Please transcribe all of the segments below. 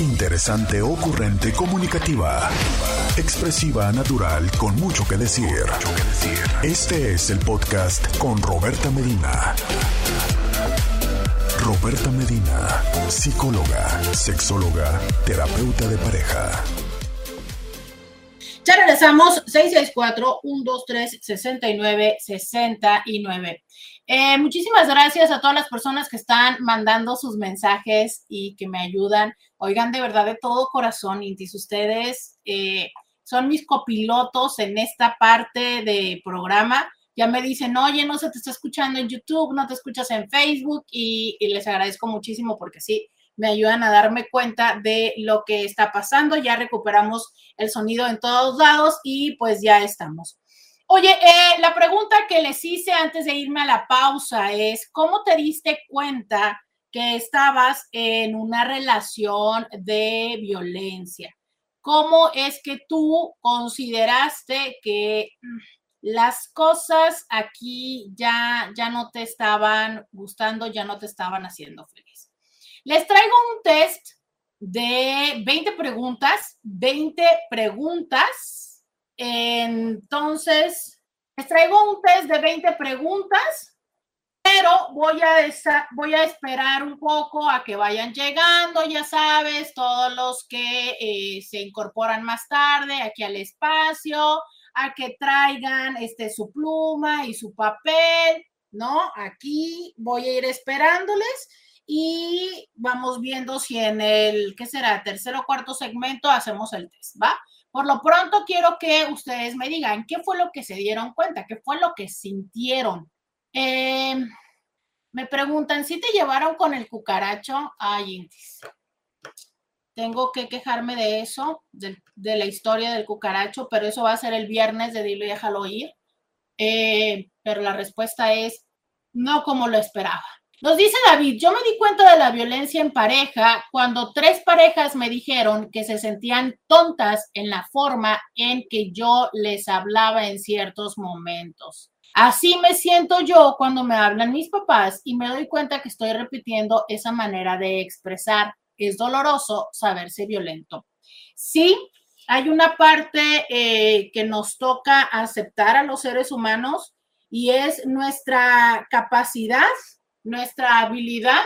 Interesante, ocurrente, comunicativa. Expresiva, natural, con mucho que decir. Este es el podcast con Roberta Medina. Roberta Medina, psicóloga, sexóloga, terapeuta de pareja. Ya regresamos, 664-123-6969. Eh, muchísimas gracias a todas las personas que están mandando sus mensajes y que me ayudan. Oigan, de verdad, de todo corazón, Intis, ustedes eh, son mis copilotos en esta parte de programa. Ya me dicen, oye, no se te está escuchando en YouTube, no te escuchas en Facebook y, y les agradezco muchísimo porque sí, me ayudan a darme cuenta de lo que está pasando. Ya recuperamos el sonido en todos lados y pues ya estamos. Oye, eh, la pregunta que les hice antes de irme a la pausa es, ¿cómo te diste cuenta que estabas en una relación de violencia? ¿Cómo es que tú consideraste que mm, las cosas aquí ya, ya no te estaban gustando, ya no te estaban haciendo feliz? Les traigo un test de 20 preguntas, 20 preguntas entonces, les traigo un test de 20 preguntas, pero voy a, voy a esperar un poco a que vayan llegando, ya sabes, todos los que eh, se incorporan más tarde aquí al espacio, a que traigan este, su pluma y su papel, ¿no? Aquí voy a ir esperándoles y vamos viendo si en el, ¿qué será? Tercer o cuarto segmento hacemos el test, ¿va? Por lo pronto quiero que ustedes me digan qué fue lo que se dieron cuenta, qué fue lo que sintieron. Em, me preguntan si te llevaron con el cucaracho. Ay, Intis. Tengo que quejarme de eso, de, la historia del cucaracho, pero eso va a ser el viernes de Dilo y déjalo ir. Eh, pero la respuesta es no como lo esperaba. Nos dice David, yo me di cuenta de la violencia en pareja cuando tres parejas me dijeron que se sentían tontas en la forma en que yo les hablaba en ciertos momentos. Así me siento yo cuando me hablan mis papás y me doy cuenta que estoy repitiendo esa manera de expresar. Es doloroso saberse violento. Sí, hay una parte eh, que nos toca aceptar a los seres humanos y es nuestra capacidad nuestra habilidad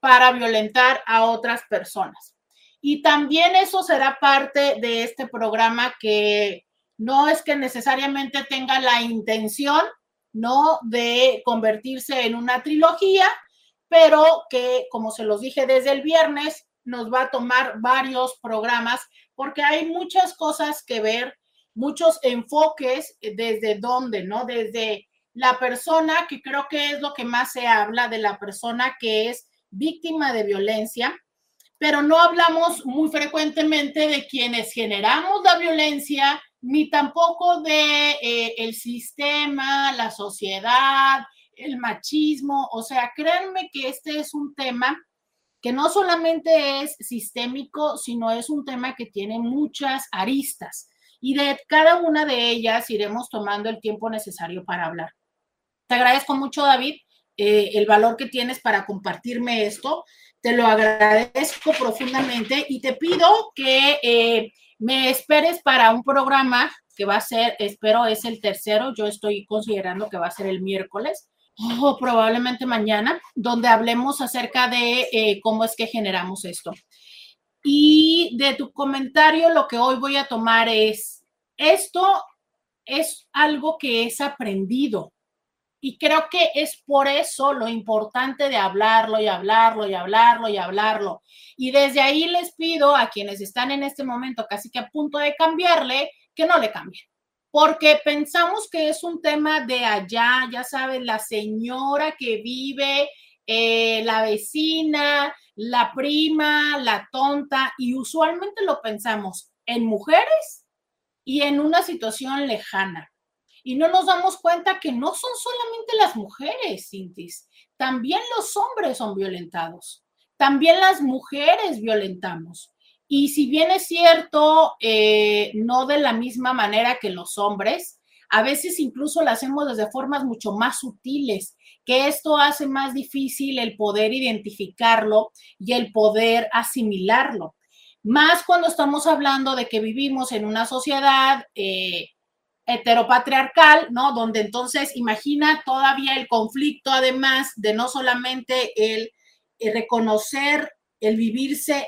para violentar a otras personas. Y también eso será parte de este programa que no es que necesariamente tenga la intención, ¿no? De convertirse en una trilogía, pero que, como se los dije desde el viernes, nos va a tomar varios programas porque hay muchas cosas que ver, muchos enfoques desde dónde, ¿no? Desde la persona, que creo que es lo que más se habla de la persona que es víctima de violencia, pero no hablamos muy frecuentemente de quienes generamos la violencia, ni tampoco de eh, el sistema, la sociedad, el machismo. O sea, créanme que este es un tema que no solamente es sistémico, sino es un tema que tiene muchas aristas. Y de cada una de ellas iremos tomando el tiempo necesario para hablar. Te agradezco mucho, David, eh, el valor que tienes para compartirme esto. Te lo agradezco profundamente y te pido que eh, me esperes para un programa que va a ser, espero es el tercero, yo estoy considerando que va a ser el miércoles o probablemente mañana, donde hablemos acerca de eh, cómo es que generamos esto. Y de tu comentario, lo que hoy voy a tomar es, esto es algo que es aprendido, y creo que es por eso lo importante de hablarlo y hablarlo y hablarlo y hablarlo. Y desde ahí les pido a quienes están en este momento casi que a punto de cambiarle, que no le cambien. Porque pensamos que es un tema de allá, ya saben, la señora que vive, eh, la vecina, la prima, la tonta, y usualmente lo pensamos en mujeres y en una situación lejana y no nos damos cuenta que no son solamente las mujeres, Cintis, también los hombres son violentados, también las mujeres violentamos. Y si bien es cierto, eh, no de la misma manera que los hombres, a veces incluso lo hacemos desde formas mucho más sutiles, que esto hace más difícil el poder identificarlo y el poder asimilarlo. más cuando estamos hablando de que vivimos en una sociedad eh, heteropatriarcal, ¿no? Donde entonces imagina todavía el conflicto, además de no solamente el, reconocer, el vivirse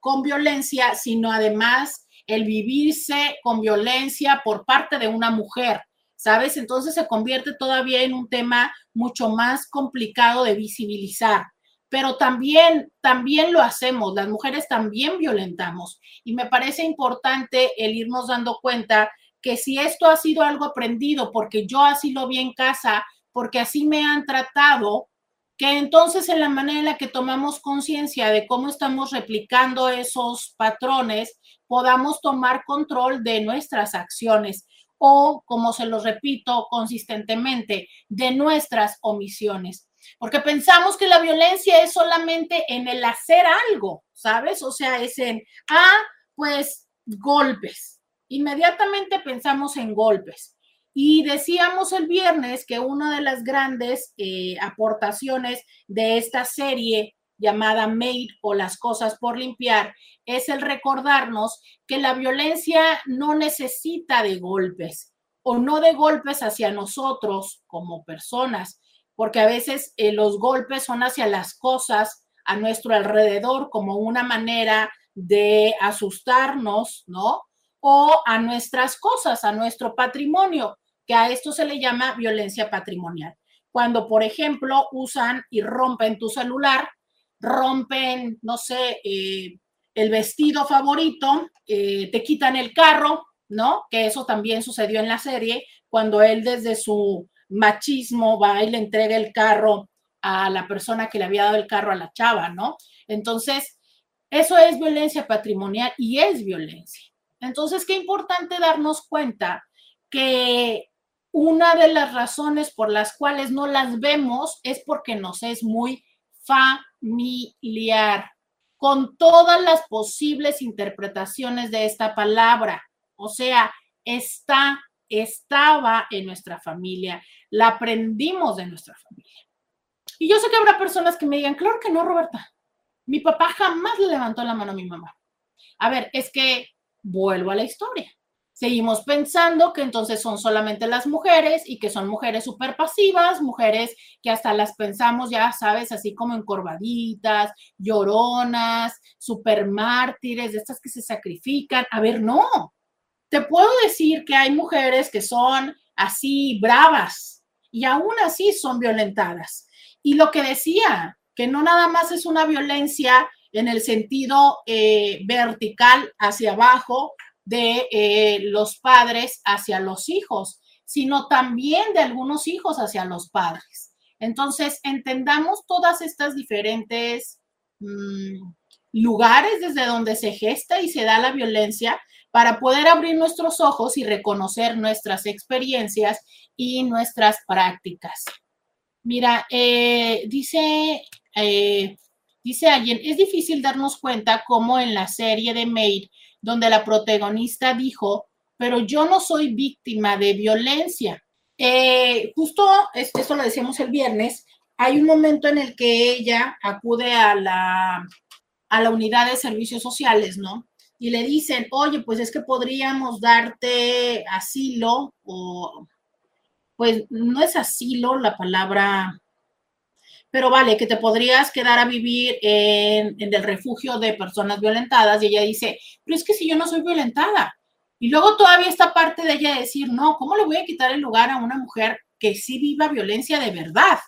con violencia, sino además el vivirse con violencia por parte de una mujer, ¿sabes? Entonces se convierte todavía en un tema mucho más complicado de visibilizar pero también, también lo hacemos, las mujeres también violentamos. Y me parece importante el irnos dando cuenta que si esto ha sido algo aprendido, porque yo así lo vi en casa, porque así me han tratado, que entonces en la manera en la que tomamos conciencia de cómo estamos replicando esos patrones, podamos tomar control de nuestras acciones o, como se los repito consistentemente, de nuestras omisiones porque pensamos que la violencia es solamente en el hacer algo, ¿sabes? O sea, es en, ah, pues golpes. Inmediatamente pensamos en golpes. Y decíamos el viernes que una de las grandes eh, aportaciones de esta serie llamada Made o las cosas por limpiar es el recordarnos que la violencia no necesita de golpes o no de golpes hacia nosotros como personas, porque a veces eh, los golpes son hacia las cosas a nuestro alrededor como una manera de asustarnos, ¿no? O a nuestras cosas, a nuestro patrimonio, que a esto se le llama violencia patrimonial. Cuando, por ejemplo, usan y rompen tu celular, rompen, no sé, eh, el vestido favorito, eh, te quitan el carro, ¿no? Que eso también sucedió en la serie, cuando él desde su machismo va y le entrega el carro a la persona que le había dado el carro a la chava, ¿no? Entonces, eso es violencia patrimonial y es violencia. Entonces, qué importante darnos cuenta que una de las razones por las cuales no las vemos es porque nos es muy familiar, con todas las posibles interpretaciones de esta palabra. O sea, está estaba en nuestra familia, la aprendimos de nuestra familia. Y yo sé que habrá personas que me digan, claro que no, Roberta, mi papá jamás le levantó la mano a mi mamá. A ver, es que vuelvo a la historia. Seguimos pensando que entonces son solamente las mujeres y que son mujeres súper pasivas, mujeres que hasta las pensamos, ya sabes, así como encorvaditas, lloronas, súper mártires, de estas que se sacrifican. A ver, no, te puedo decir que hay mujeres que son así bravas y aún así son violentadas. Y lo que decía, que no nada más es una violencia en el sentido eh, vertical hacia abajo de eh, los padres hacia los hijos, sino también de algunos hijos hacia los padres. Entonces, entendamos todas estas diferentes mm, lugares desde donde se gesta y se da la violencia para poder abrir nuestros ojos y reconocer nuestras experiencias y nuestras prácticas. Mira, eh, dice, dice alguien, es difícil darnos cuenta cómo en la serie de Maid, donde la protagonista dijo, pero yo no soy víctima de violencia. Eh, justo, esto lo decíamos el viernes, hay un momento en el que ella acude a la, a la unidad de servicios sociales, ¿no? y le dicen, oye, pues es que podríamos darte asilo o, pues no es asilo la palabra, pero vale, que te podrías quedar a vivir en, el refugio de personas violentadas. Y ella dice, pero es que si yo no soy violentada. Y luego todavía esta parte de ella decir, no, ¿cómo le voy a quitar el lugar a una mujer que sí viva violencia de verdad?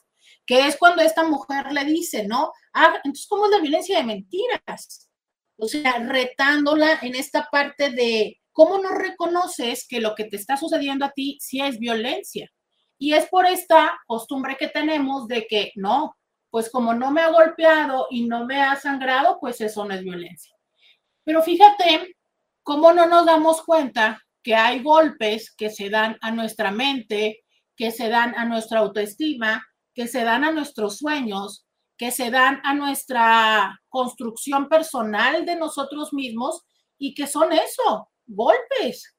Que es cuando esta mujer le dice, ¿no? Ah, entonces, ¿cómo es la violencia de mentiras? O sea, retándola en esta parte de cómo no reconoces que lo que te está sucediendo a ti sí es violencia. Y es por esta costumbre que tenemos de que no, pues como no me ha golpeado y no me ha sangrado, pues eso no es violencia. Pero fíjate cómo no nos damos cuenta que hay golpes que se dan a nuestra mente, que se dan a nuestra autoestima, que se dan a nuestros sueños, que se dan a nuestra construcción personal de nosotros mismos y que son eso, golpes,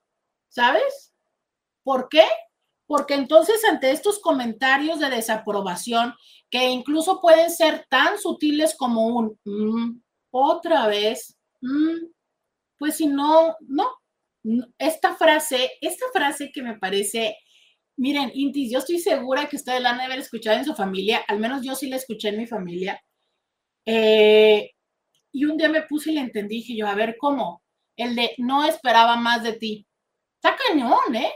¿sabes? ¿Por qué? Porque entonces ante estos comentarios de desaprobación, que incluso pueden ser tan sutiles como un mm, otra vez, mm, pues si no, no. Esta frase, esta frase que me parece, miren, Intis, yo estoy segura que ustedes la han de haber escuchado en su familia, al menos yo sí la escuché en mi familia. Eh, y un día me puse y le entendí, dije yo, a ver, ¿cómo? El de no esperaba más de ti. Está cañón, ¿eh?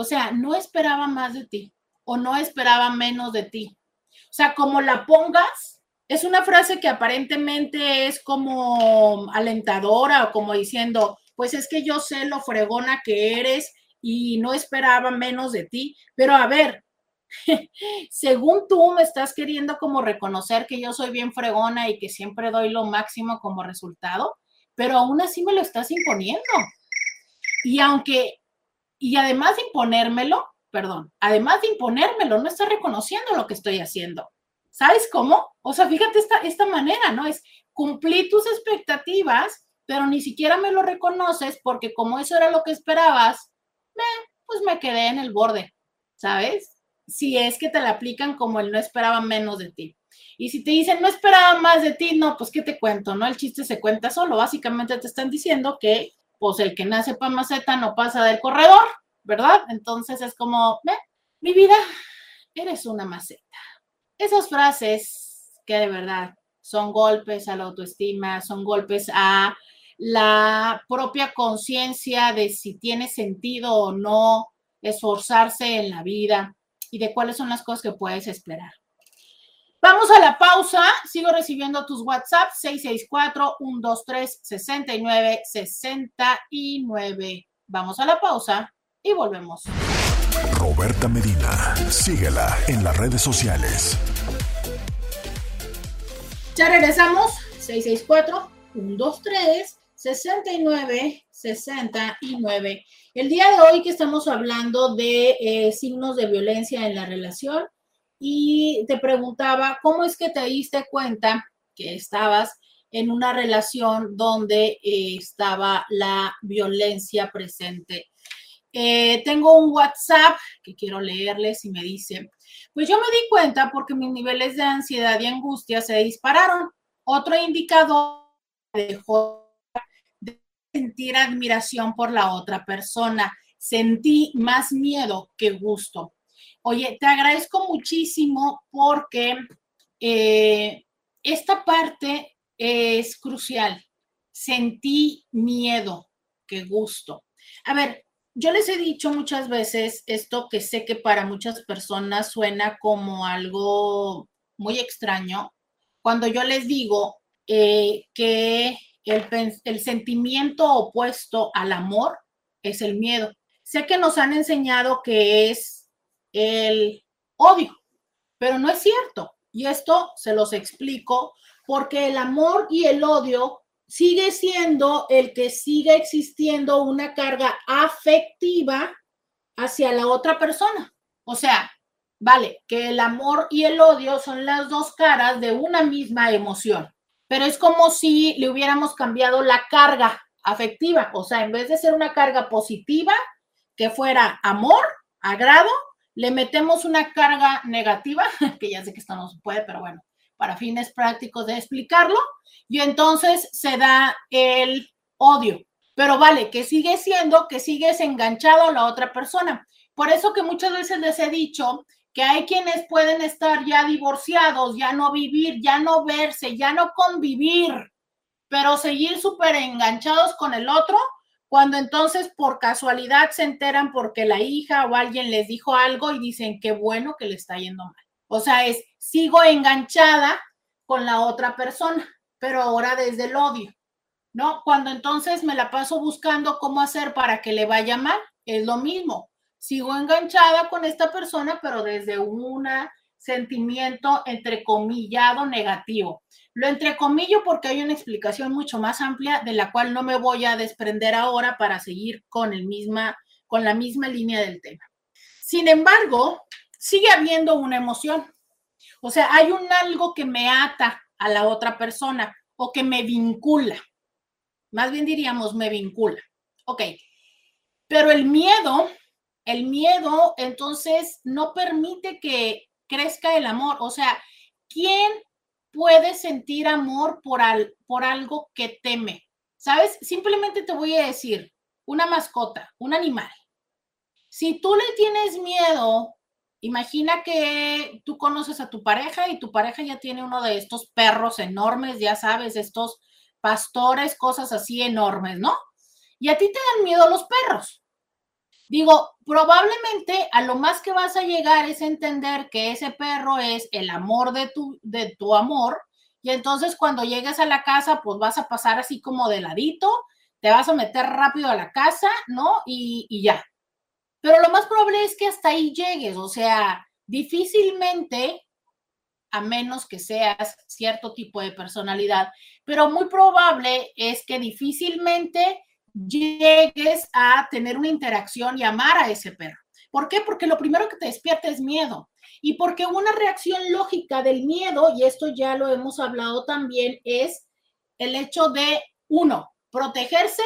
O sea, no esperaba más de ti o no esperaba menos de ti. O sea, como la pongas, es una frase que aparentemente es como alentadora o como diciendo, pues es que yo sé lo fregona que eres y no esperaba menos de ti, pero a ver, según tú me estás queriendo como reconocer que yo soy bien fregona y que siempre doy lo máximo como resultado, pero aún así me lo estás imponiendo. Y aunque, y además de imponérmelo, perdón, además de imponérmelo, no estás reconociendo lo que estoy haciendo. ¿Sabes cómo? O sea, fíjate esta, esta manera, ¿no? Es cumplir tus expectativas, pero ni siquiera me lo reconoces porque como eso era lo que esperabas, pues me quedé en el borde, ¿sabes? Si es que te la aplican como el no esperaba menos de ti. Y si te dicen no esperaba más de ti, no, pues qué te cuento, ¿no? El chiste se cuenta solo. Básicamente te están diciendo que, pues el que nace para maceta no pasa del corredor, ¿verdad? Entonces es como, mi vida, eres una maceta esas frases que de verdad son golpes a la autoestima, son golpes a la propia conciencia de si tiene sentido o no esforzarse en la vida y de cuáles son las cosas que puedes esperar. Vamos a la pausa. Sigo recibiendo tus WhatsApp 664-123-6969. Vamos a la pausa y volvemos. Roberta Medina. Síguela en las redes sociales. Ya regresamos. 664-123-6969. El día de hoy que estamos hablando de eh, signos de violencia en la relación y te preguntaba, ¿cómo es que te diste cuenta que estabas en una relación donde eh, estaba la violencia presente? Eh, tengo un WhatsApp que quiero leerles y me dice, pues yo me di cuenta porque mis niveles de ansiedad y angustia se dispararon. Otro indicador dejó de sentir admiración por la otra persona. Sentí más miedo que gusto. Oye, te agradezco muchísimo porque eh, esta parte es crucial. Sentí miedo que gusto. A ver, yo les he dicho muchas veces esto que sé que para muchas personas suena como algo muy extraño, cuando yo les digo eh, que el, el sentimiento opuesto al amor es el miedo. Sé que nos han enseñado que es el odio, pero no es cierto. Y esto se los explico porque el amor y el odio sigue siendo el que sigue existiendo una carga afectiva hacia la otra persona. O sea, vale, que el amor y el odio son las dos caras de una misma emoción, pero es como si le hubiéramos cambiado la carga afectiva, o sea, en vez de ser una carga positiva, que fuera amor, agrado, le metemos una carga negativa, que ya sé que esto no se puede, pero bueno, para fines prácticos de explicarlo, y entonces se da el odio. Pero vale, que sigue siendo que sigues enganchado a la otra persona. Por eso que muchas veces les he dicho que hay quienes pueden estar ya divorciados, ya no vivir, ya no verse, ya no convivir, pero seguir súper enganchados con el otro, cuando entonces por casualidad se enteran porque la hija o alguien les dijo algo y dicen qué bueno que le está yendo mal. O sea, es sigo enganchada con la otra persona, pero ahora desde el odio, ¿no? Cuando entonces me la paso buscando cómo hacer para que le vaya mal, es lo mismo. Sigo enganchada con esta persona, pero desde un sentimiento entrecomillado negativo. Lo entrecomillo porque hay una explicación mucho más amplia de la cual no me voy a desprender ahora para seguir con, el misma, con la misma línea del tema. Sin embargo, sigue habiendo una emoción. O sea, hay un algo que me ata a la otra persona o que me vincula. Más bien diríamos, me vincula. Ok. Pero el miedo, el miedo entonces no permite que crezca el amor. O sea, ¿quién puede sentir amor por, al, por algo que teme? ¿Sabes? Simplemente te voy a decir, una mascota, un animal. Si tú le tienes miedo, imagina que tú conoces a tu pareja y tu pareja ya tiene uno de estos perros enormes, ya sabes, estos pastores, cosas así enormes, ¿no? Y a ti te dan miedo los perros. Digo, probablemente a lo más que vas a llegar es entender que ese perro es el amor de tu, de tu amor. Y entonces cuando llegues a la casa, pues vas a pasar así como de ladito, te vas a meter rápido a la casa, ¿no? Y, y ya. Pero lo más probable es que hasta ahí llegues. O sea, difícilmente a menos que seas cierto tipo de personalidad, pero muy probable es que difícilmente llegues a tener una interacción y amar a ese perro. ¿Por qué? Porque lo primero que te despierta es miedo. Y porque una reacción lógica del miedo, y esto ya lo hemos hablado también, es el hecho de, uno, protegerse,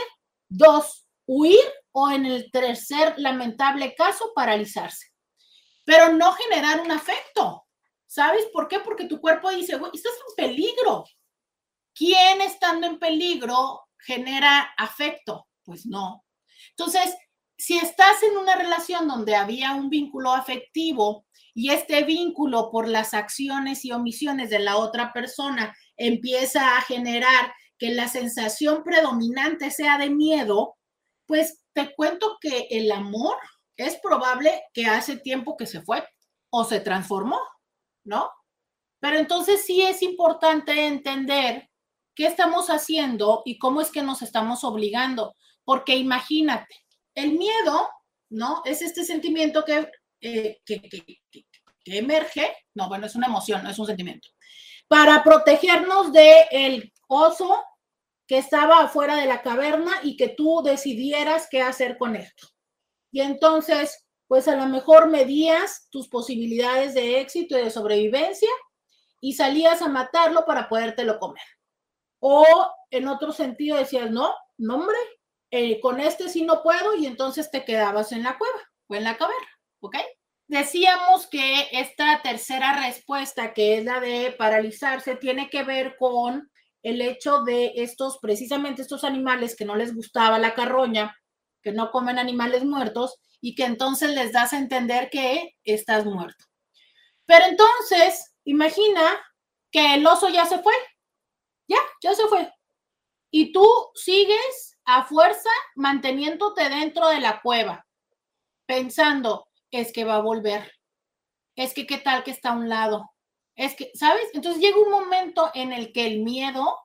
dos, huir o en el tercer lamentable caso, paralizarse. Pero no generar un afecto. ¿Sabes por qué? Porque tu cuerpo dice, güey, estás en peligro. ¿Quién estando en peligro genera afecto? Pues no. Entonces, si estás en una relación donde había un vínculo afectivo y este vínculo por las acciones y omisiones de la otra persona empieza a generar que la sensación predominante sea de miedo, pues te cuento que el amor es probable que hace tiempo que se fue o se transformó, ¿no? Pero entonces sí es importante entender qué estamos haciendo y cómo es que nos estamos obligando. Porque imagínate, el miedo, ¿no? Es este sentimiento que, eh, que, emerge, no, bueno, es una emoción, no es un sentimiento, para protegernos del el oso que estaba afuera de la caverna y que tú decidieras qué hacer con esto. Y entonces, pues a lo mejor medías tus posibilidades de éxito y de sobrevivencia y salías a matarlo para podértelo comer. O en otro sentido decías, no, no hombre, eh, con este sí no puedo y entonces te quedabas en la cueva o en la caverna, ¿ok? Decíamos que esta tercera respuesta, que es la de paralizarse, tiene que ver con el hecho de estos, precisamente estos animales que no les gustaba la carroña, que no comen animales muertos y que entonces les das a entender que estás muerto. Pero entonces, imagina que el oso ya se fue ya, ya se fue. Y tú sigues a fuerza manteniéndote dentro de la cueva, pensando, es que va a volver, es que qué tal que está a un lado, es que, ¿sabes? Entonces llega un momento en el que el miedo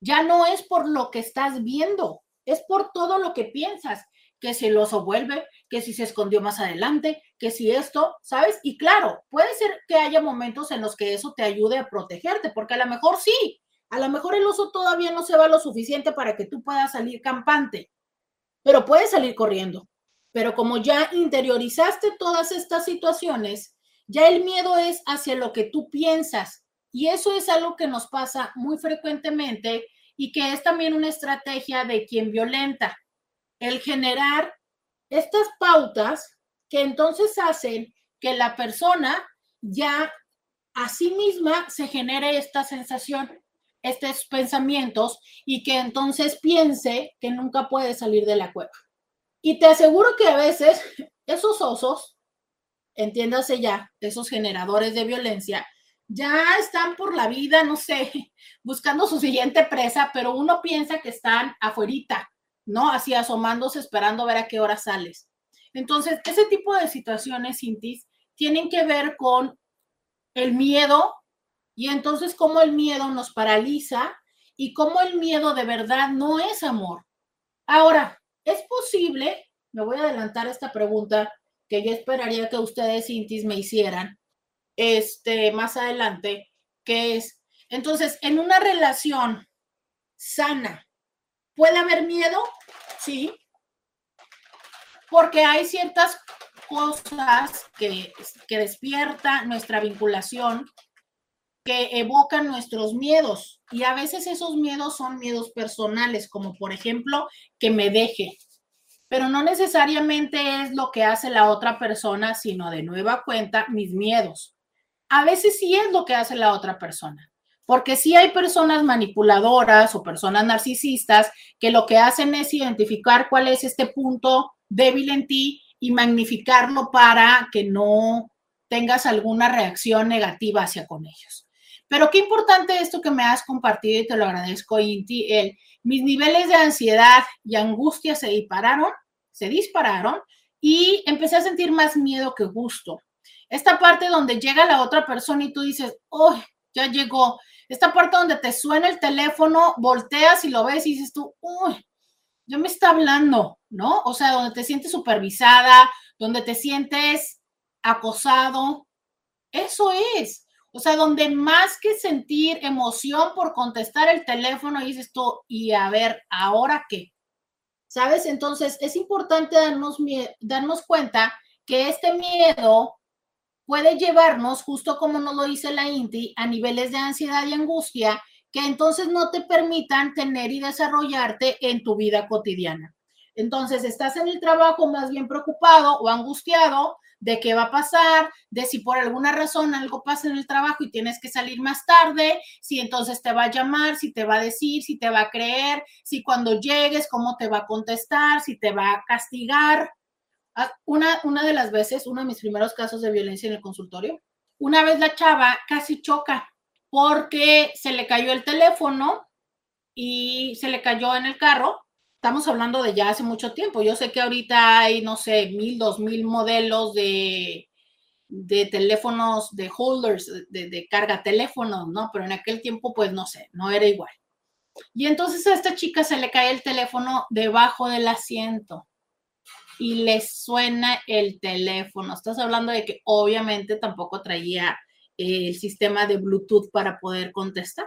ya no es por lo que estás viendo, es por todo lo que piensas, que si el oso vuelve, que si se escondió más adelante, que si esto, ¿sabes? Y claro, puede ser que haya momentos en los que eso te ayude a protegerte, porque a lo mejor sí, a lo mejor el oso todavía no se va lo suficiente para que tú puedas salir campante, pero puedes salir corriendo. Pero como ya interiorizaste todas estas situaciones, ya el miedo es hacia lo que tú piensas. Y eso es algo que nos pasa muy frecuentemente y que es también una estrategia de quien violenta. El generar estas pautas que entonces hacen que la persona ya a sí misma se genere esta sensación estos pensamientos y que entonces piense que nunca puede salir de la cueva. Y te aseguro que a veces esos osos, entiéndase ya, esos generadores de violencia, ya están por la vida, no sé, buscando su siguiente presa, pero uno piensa que están afuerita, ¿no? Así asomándose, esperando ver a qué hora sales. Entonces, ese tipo de situaciones, Cintis, tienen que ver con el miedo y entonces cómo el miedo nos paraliza y cómo el miedo de verdad no es amor. Ahora, es posible, me voy a adelantar esta pregunta que yo esperaría que ustedes, Intis, me hicieran este, más adelante, que es, entonces, en una relación sana, ¿puede haber miedo? Sí, porque hay ciertas cosas que, que despierta nuestra vinculación que evocan nuestros miedos y a veces esos miedos son miedos personales, como por ejemplo que me deje, pero no necesariamente es lo que hace la otra persona, sino de nueva cuenta mis miedos. A veces sí es lo que hace la otra persona, Porque sí hay personas manipuladoras o personas narcisistas que lo que hacen es identificar cuál es este punto débil en ti y magnificarlo para que no tengas alguna reacción negativa hacia con ellos. Pero qué importante esto que me has compartido y te lo agradezco, Inti. El, mis niveles de ansiedad y angustia se dispararon, se dispararon y empecé a sentir más miedo que gusto. Esta parte donde llega la otra persona y tú dices, oh, ya llegó. Esta parte donde te suena el teléfono, volteas y lo ves y dices tú, uy, ya me está hablando, ¿no? O sea, donde te sientes supervisada, donde te sientes acosado. Eso es. O sea, donde más que sentir emoción por contestar el teléfono, dices tú, y a ver, ¿ahora qué? ¿Sabes? Entonces, es importante darnos, darnos cuenta que este miedo puede llevarnos, justo como nos lo dice la INTI, a niveles de ansiedad y angustia que entonces no te permitan tener y desarrollarte en tu vida cotidiana. Entonces, estás en el trabajo más bien preocupado o angustiado de qué va a pasar, de si por alguna razón algo pasa en el trabajo y tienes que salir más tarde, si entonces te va a llamar, si te va a decir, si te va a creer, si cuando llegues, cómo te va a contestar, si te va a castigar. Ah, una, una de las veces, uno de mis primeros casos de violencia en el consultorio, una vez la chava casi choca porque se le cayó el teléfono y se le cayó en el carro estamos hablando de ya hace mucho tiempo. Yo sé que ahorita hay, no sé, mil, dos mil modelos de, de teléfonos, de holders, de, de, carga teléfonos, ¿no? Pero en aquel tiempo, pues no sé, no era igual. Y entonces a esta chica se le cae el teléfono debajo del asiento y le suena el teléfono. Estás hablando de que obviamente tampoco traía el sistema de Bluetooth para poder contestar.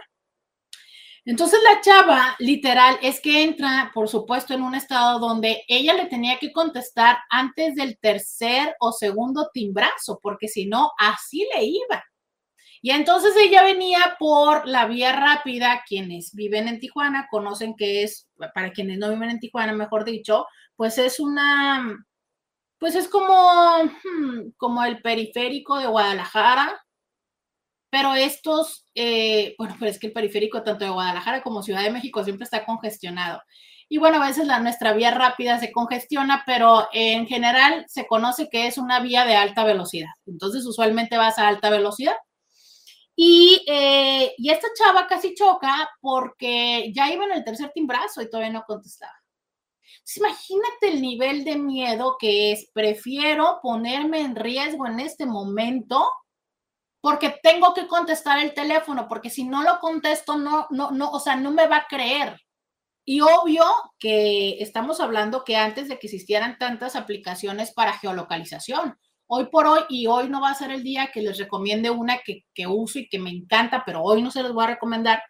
Entonces la chava, literal, es que entra, por supuesto, en un estado donde ella le tenía que contestar antes del tercer o segundo timbrazo, porque si no, así le iba. Y entonces ella venía por la vía rápida, quienes viven en Tijuana conocen que es, para quienes no viven en Tijuana, mejor dicho, pues es una, pues es como, hmm, como el periférico de Guadalajara, pero estos, eh, bueno, pero es que el periférico tanto de Guadalajara como Ciudad de México siempre está congestionado. Y bueno, a veces la, nuestra vía rápida se congestiona, pero en general se conoce que es una vía de alta velocidad. Entonces, usualmente vas a alta velocidad. Y, eh, y esta chava casi choca porque ya iba en el tercer timbrazo y todavía no contestaba. Entonces, imagínate el nivel de miedo que es, prefiero ponerme en riesgo en este momento porque tengo que contestar el teléfono, porque si no lo contesto, no, no, no, o sea, no me va a creer. Y obvio que estamos hablando que antes de que existieran tantas aplicaciones para geolocalización, hoy por hoy, y hoy no va a ser el día que les recomiende una que, que uso y que me encanta, pero hoy no se les voy a recomendar,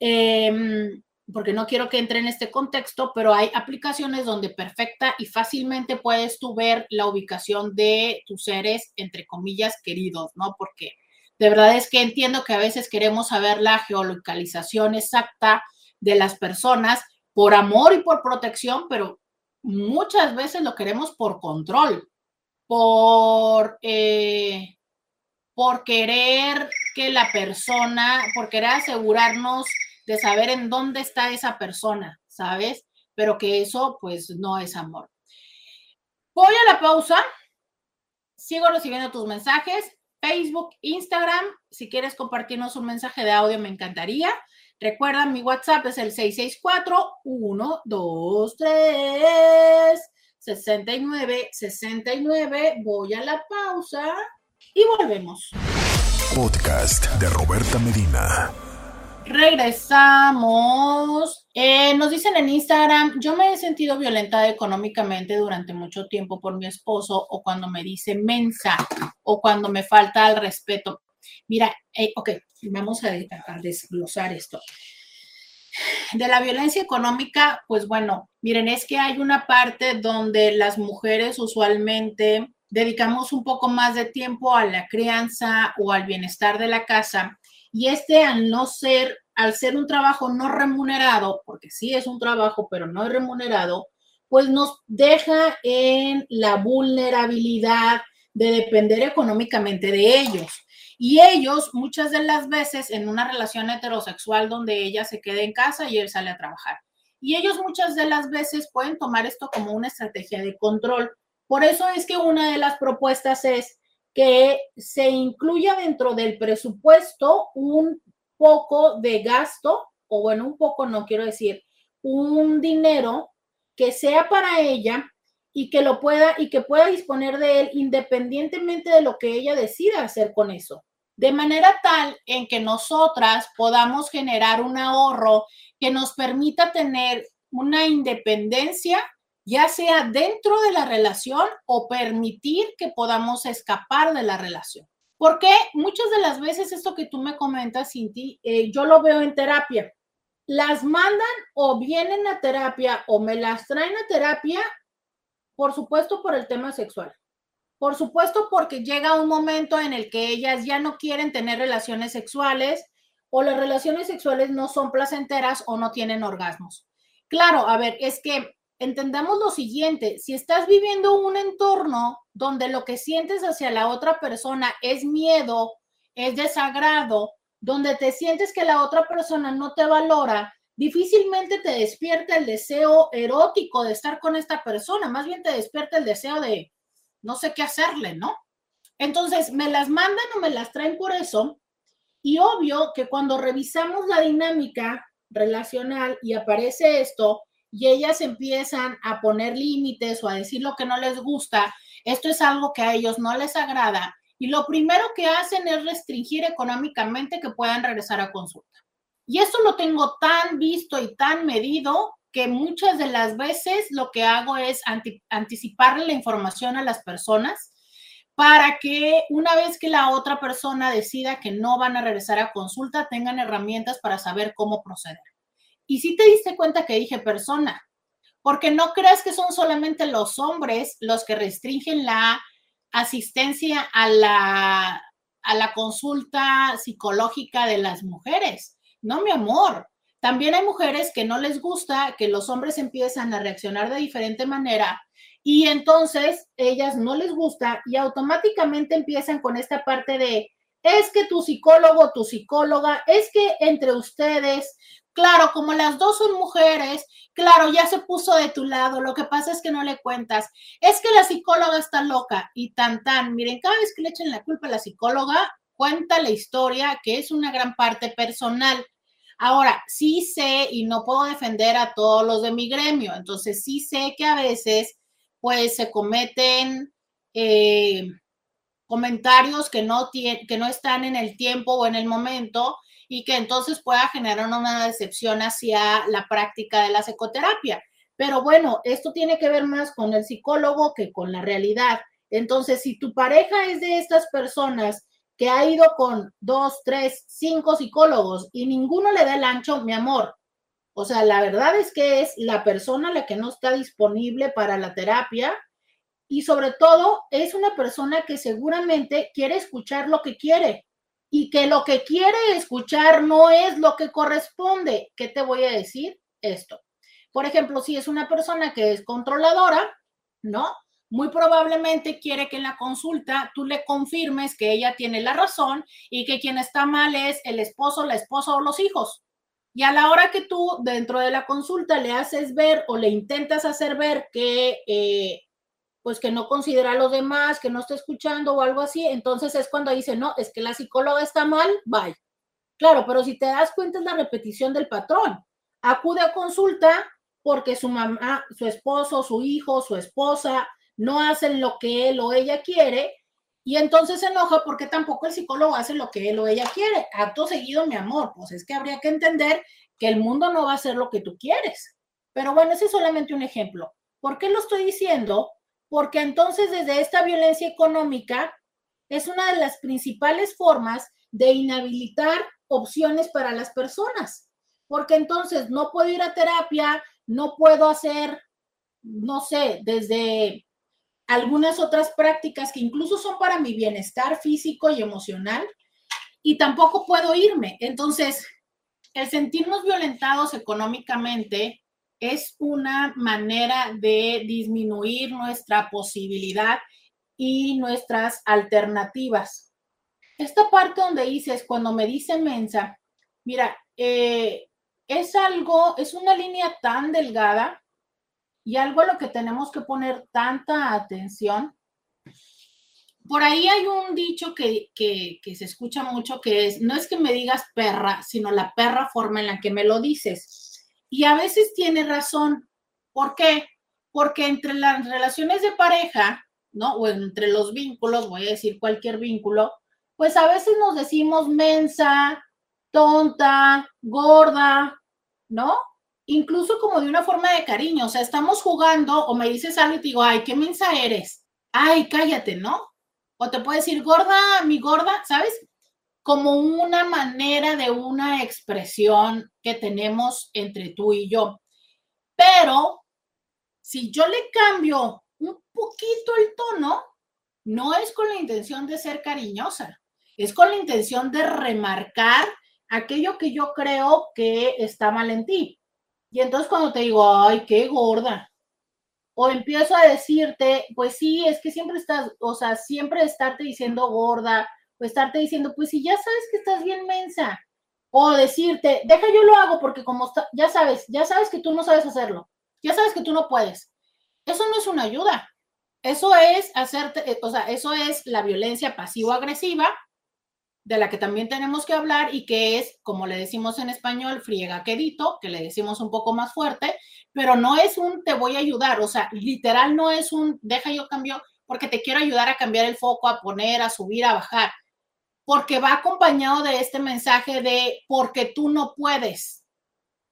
eh, porque no quiero que entre en este contexto, pero hay aplicaciones donde perfecta y fácilmente puedes tú ver la ubicación de tus seres, entre comillas, queridos, ¿no? Porque de verdad es que entiendo que a veces queremos saber la geolocalización exacta de las personas por amor y por protección, pero muchas veces lo queremos por control, por, eh, por querer que la persona, por querer asegurarnos de saber en dónde está esa persona, ¿sabes? Pero que eso pues no es amor. Voy a la pausa. Sigo recibiendo tus mensajes. Facebook, Instagram. Si quieres compartirnos un mensaje de audio, me encantaría. Recuerda, mi WhatsApp es el 664-123-6969. Voy a la pausa y volvemos. Podcast de Roberta Medina. Regresamos. Eh, nos dicen en Instagram, yo me he sentido violentada económicamente durante mucho tiempo por mi esposo o cuando me dice mensa o cuando me falta el respeto. Mira, eh, ok, vamos a desglosar esto. De la violencia económica, pues bueno, miren, es que hay una parte donde las mujeres usualmente dedicamos un poco más de tiempo a la crianza o al bienestar de la casa y este al no ser, al ser un trabajo no remunerado, porque sí es un trabajo, pero no es remunerado, pues nos deja en la vulnerabilidad de depender económicamente de ellos. Y ellos muchas de las veces en una relación heterosexual donde ella se queda en casa y él sale a trabajar. Y ellos muchas de las veces pueden tomar esto como una estrategia de control. Por eso es que una de las propuestas es que se incluya dentro del presupuesto un poco de gasto, o bueno, un poco no quiero decir, un dinero que sea para ella y que lo pueda y que pueda disponer de él independientemente de lo que ella decida hacer con eso. De manera tal en que nosotras podamos generar un ahorro que nos permita tener una independencia, ya sea dentro de la relación o permitir que podamos escapar de la relación. Porque muchas de las veces esto que tú me comentas, Cinti, eh, yo lo veo en terapia. Las mandan o vienen a terapia o me las traen a terapia, por supuesto, por el tema sexual. Por supuesto, porque llega un momento en el que ellas ya no quieren tener relaciones sexuales o las relaciones sexuales no son placenteras o no tienen orgasmos. Claro, a ver, es que entendamos lo siguiente, si estás viviendo un entorno donde lo que sientes hacia la otra persona es miedo, es desagrado, donde te sientes que la otra persona no te valora, difícilmente te despierta el deseo erótico de estar con esta persona, más bien te despierta el deseo de no sé qué hacerle, ¿no? Entonces, me las mandan o me las traen por eso. Y obvio que cuando revisamos la dinámica relacional y aparece esto, y ellas empiezan a poner límites o a decir lo que no les gusta, esto es algo que a ellos no les agrada y lo primero que hacen es restringir económicamente que puedan regresar a consulta. Y esto lo tengo tan visto y tan medido que muchas de las veces lo que hago es anticiparle la información a las personas para que una vez que la otra persona decida que no van a regresar a consulta, tengan herramientas para saber cómo proceder. Y si te diste cuenta que dije persona, porque no creas que son solamente los hombres los que restringen la asistencia a la, a la consulta psicológica de las mujeres. No, mi amor. También hay mujeres que no les gusta que los hombres empiezan a reaccionar de diferente manera y entonces ellas no les gusta y automáticamente empiezan con esta parte de es que tu psicólogo, tu psicóloga, es que entre ustedes Claro, como las dos son mujeres, claro, ya se puso de tu lado, lo que pasa es que no le cuentas. Es que la psicóloga está loca y tan tan, miren, cada vez que le echen la culpa a la psicóloga, cuenta la historia que es una gran parte personal. Ahora, sí sé y no puedo defender a todos los de mi gremio, entonces sí sé que a veces pues se cometen eh, comentarios que no, que no están en el tiempo o en el momento y que entonces pueda generar una decepción hacia la práctica de la psicoterapia. Pero bueno, esto tiene que ver más con el psicólogo que con la realidad. Entonces, si tu pareja es de estas personas que ha ido con dos, tres, cinco psicólogos y ninguno le da el ancho, mi amor, o sea, la verdad es que es la persona la que no está disponible para la terapia y sobre todo es una persona que seguramente quiere escuchar lo que quiere y que lo que quiere escuchar no es lo que corresponde. ¿Qué te voy a decir? Esto. Por ejemplo, si es una persona que es controladora, ¿no? Muy probablemente quiere que en la consulta tú le confirmes que ella tiene la razón y que quien está mal es el esposo, la esposa o los hijos. Y a la hora que tú dentro de la consulta le haces ver o le intentas hacer ver que eh, pues que no considera a los demás, que no está escuchando o algo así, entonces es cuando dice, no, es que la psicóloga está mal, bye. Claro, pero si te das cuenta es la repetición del patrón. Acude a consulta porque su mamá, su esposo, su hijo, su esposa no hacen lo que él o ella quiere y entonces se enoja porque tampoco el psicólogo hace lo que él o ella quiere. Acto seguido, mi amor, pues es que habría que entender que el mundo no va a hacer lo que tú quieres. Pero bueno, ese es solamente un ejemplo. ¿Por qué lo estoy diciendo? Porque entonces desde esta violencia económica es una de las principales formas de inhabilitar opciones para las personas, porque entonces no puedo ir a terapia, no puedo hacer, no sé, desde algunas otras prácticas que incluso son para mi bienestar físico y emocional, y tampoco puedo irme. Entonces, el sentirnos violentados económicamente es una manera de disminuir nuestra posibilidad y nuestras alternativas. esta parte donde dices, cuando me dice mensa, mira, eh, es algo, es una línea tan delgada y algo a lo que tenemos que poner tanta atención. Por ahí hay un dicho que, que, que, se escucha mucho que es, no es que me digas perra, sino la perra forma en la que me lo dices. Y a veces tiene razón. ¿Por qué? Porque entre las relaciones de pareja, ¿no? O entre los vínculos, voy a decir cualquier vínculo, pues a veces nos decimos mensa, tonta, gorda, ¿no? Incluso como de una forma de cariño, o sea, estamos jugando o me dices algo y te digo, ay, qué mensa eres, ay, cállate, ¿no? O te puedo decir, gorda, mi gorda, ¿sabes? Como una manera de una expresión que tenemos entre tú y yo. Pero si yo le cambio un poquito el tono, no es con la intención de ser cariñosa, es con la intención de remarcar aquello que yo creo que está mal en ti. Y entonces cuando te digo, ay, qué gorda, o empiezo a decirte, pues sí, es que siempre estás, o sea, siempre estarte diciendo gorda, o estarte diciendo, pues si ya sabes que estás bien mensa, o decirte, deja yo lo hago porque como ya sabes, ya sabes que tú no sabes hacerlo, ya sabes que tú no puedes. Eso no es una ayuda. Eso es hacerte, o sea, eso es la violencia pasivo-agresiva de la que también tenemos que hablar y que es, como le decimos en español, friega quedito, que le decimos un poco más fuerte, pero no es un te voy a ayudar, o sea, literal no es un deja yo cambio porque te quiero ayudar a cambiar el foco, a poner, a subir, a bajar, porque va acompañado de este mensaje de porque tú no puedes,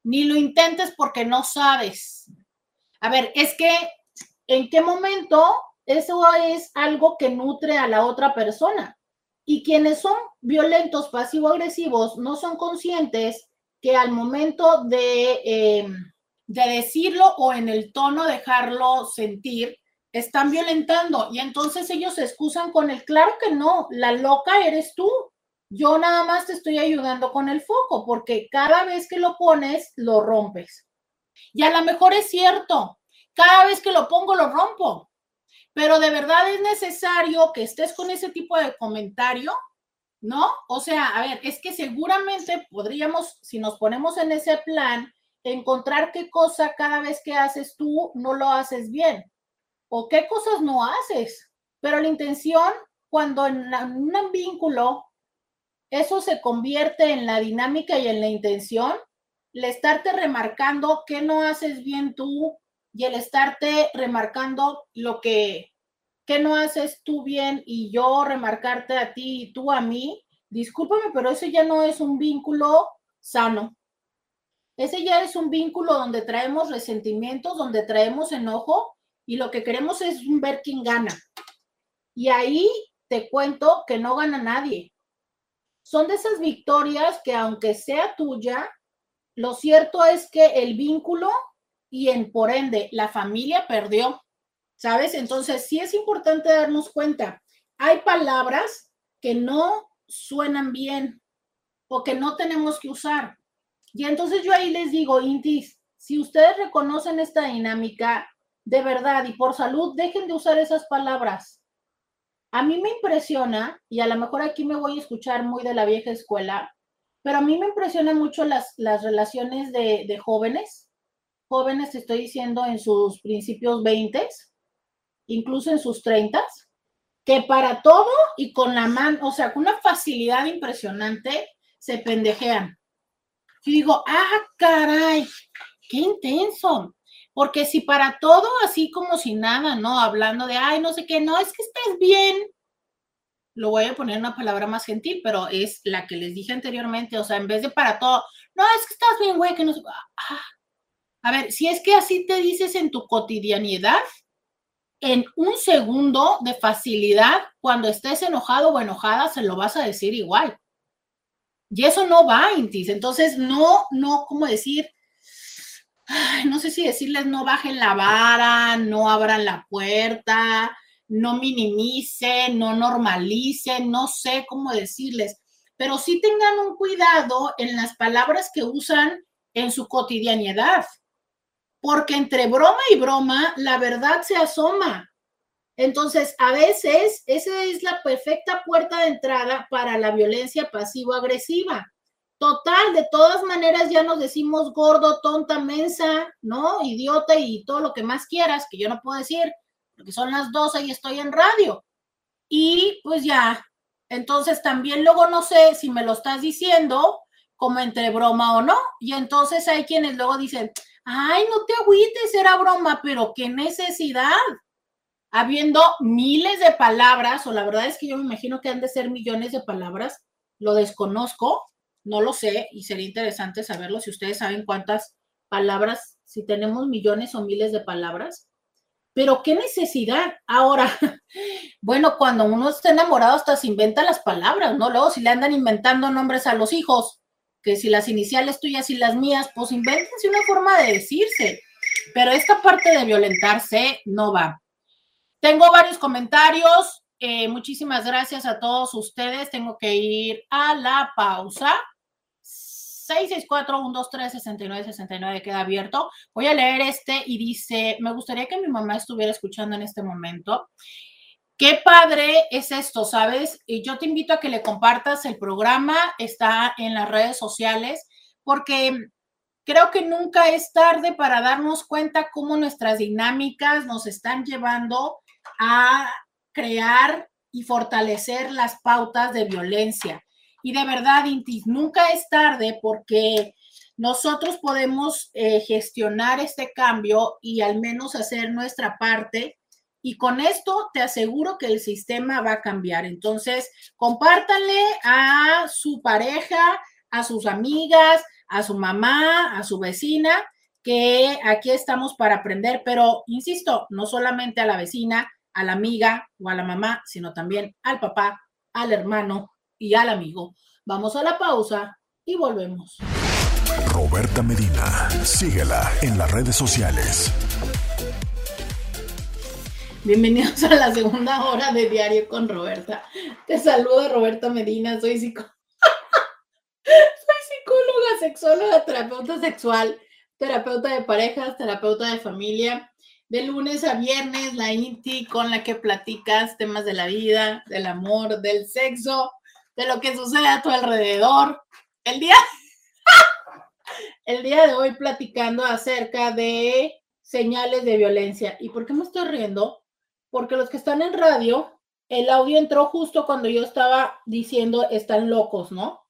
ni lo intentes porque no sabes. A ver, es que en qué momento eso es algo que nutre a la otra persona y quienes son violentos pasivo-agresivos no son conscientes que al momento de, em, de decirlo o en el tono dejarlo sentir, están violentando y entonces ellos se excusan con el, claro que no, la loca eres tú. Yo nada más te estoy ayudando con el foco porque cada vez que lo pones, lo rompes. Y a lo mejor es cierto, cada vez que lo pongo, lo rompo, pero de verdad es necesario que estés con ese tipo de comentario, ¿no? O sea, a ver, es que seguramente podríamos, si nos ponemos en ese plan, encontrar qué cosa cada vez que haces tú no lo haces bien o qué cosas no haces. Pero la intención, cuando en, un vínculo eso se convierte en la dinámica y en la intención, le estarte remarcando qué no haces bien tú, y el estarte remarcando lo que, que no haces tú bien y yo remarcarte a ti y tú a mí, discúlpame, pero eso ya no es un vínculo sano. Ese ya es un vínculo donde traemos resentimientos, donde traemos enojo y lo que queremos es ver quién gana. Y ahí te cuento que no gana nadie. Son de esas victorias que aunque sea tuya, lo cierto es que el vínculo y en por ende la familia perdió, ¿sabes? Entonces sí es importante darnos cuenta. Hay palabras que no suenan bien o que no tenemos que usar. Y entonces yo ahí les digo, Intis, si ustedes reconocen esta dinámica de verdad y por salud, dejen de usar esas palabras. A mí me impresiona, y a lo mejor aquí me voy a escuchar muy de la vieja escuela, pero a mí me impresiona mucho las, las relaciones de, de jóvenes jóvenes, estoy diciendo, en sus principios 20, incluso en sus 30, que para todo y con la mano, o sea, con una facilidad impresionante, se pendejean. Y digo, ah, caray, qué intenso. Porque si para todo, así como si nada, ¿no? Hablando de, ay, no sé qué, no, es que estés bien. Lo voy a poner una palabra más gentil, pero es la que les dije anteriormente, o sea, en vez de para todo, no, es que estás bien, güey, que no. Ah, a ver, si es que así te dices en tu cotidianidad, en un segundo de facilidad, cuando estés enojado o enojada, se lo vas a decir igual. Y eso no va, Intis. Entonces, no, no, ¿cómo decir? No sé si decirles no bajen la vara, no abran la puerta, no minimicen, no normalicen, no sé cómo decirles, pero sí tengan un cuidado en las palabras que usan en su cotidianidad porque entre broma y broma la verdad se asoma. Entonces, a veces esa es la perfecta puerta de entrada para la violencia pasivo-agresiva. Total, de todas maneras ya nos decimos gordo, tonta, mensa, ¿no? Idiota y todo lo que más quieras, que yo no puedo decir, porque son las 12 y estoy en radio. Y pues ya, entonces también luego no sé si me lo estás diciendo como entre broma o no. Y entonces hay quienes luego dicen, ay, no te agüites, era broma, pero qué necesidad habiendo miles de palabras, o la verdad es que yo me imagino que han de ser millones de palabras, lo desconozco, no lo sé, y sería interesante saberlo si ustedes saben cuántas palabras, si tenemos millones o miles de palabras. Pero qué necesidad. Ahora, bueno, cuando uno está enamorado hasta se inventa las palabras, ¿no? Luego si le andan inventando nombres a los hijos, que si las iniciales tuyas y las mías, pues invéntense una forma de decirse. Pero esta parte de violentarse no va. Tengo varios comentarios. Eh, muchísimas gracias a todos ustedes. Tengo que ir a la pausa. 664-123-6969 queda abierto. Voy a leer este y dice, me gustaría que mi mamá estuviera escuchando en este momento. Qué padre es esto, ¿sabes? Y yo te invito a que le compartas el programa, está en las redes sociales, porque creo que nunca es tarde para darnos cuenta cómo nuestras dinámicas nos están llevando a crear y fortalecer las pautas de violencia. Y de verdad, Intis, nunca es tarde porque nosotros podemos eh, gestionar este cambio y al menos hacer nuestra parte. Y con esto te aseguro que el sistema va a cambiar. Entonces, compártanle a su pareja, a sus amigas, a su mamá, a su vecina, que aquí estamos para aprender, pero insisto, no solamente a la vecina, a la amiga o a la mamá, sino también al papá, al hermano y al amigo. Vamos a la pausa y volvemos. Roberta Medina, síguela en las redes sociales. Bienvenidos a la segunda hora de Diario con Roberta. Te saluda Roberta Medina, soy, soy psicóloga, sexóloga, terapeuta sexual, terapeuta de parejas, terapeuta de familia de lunes a viernes, la INTI con la que platicas temas de la vida, del amor, del sexo, de lo que sucede a tu alrededor. El día, el día de hoy platicando acerca de señales de violencia. ¿Y por qué me estoy riendo? Porque los que están en radio, el audio entró justo cuando yo estaba diciendo están locos, ¿no?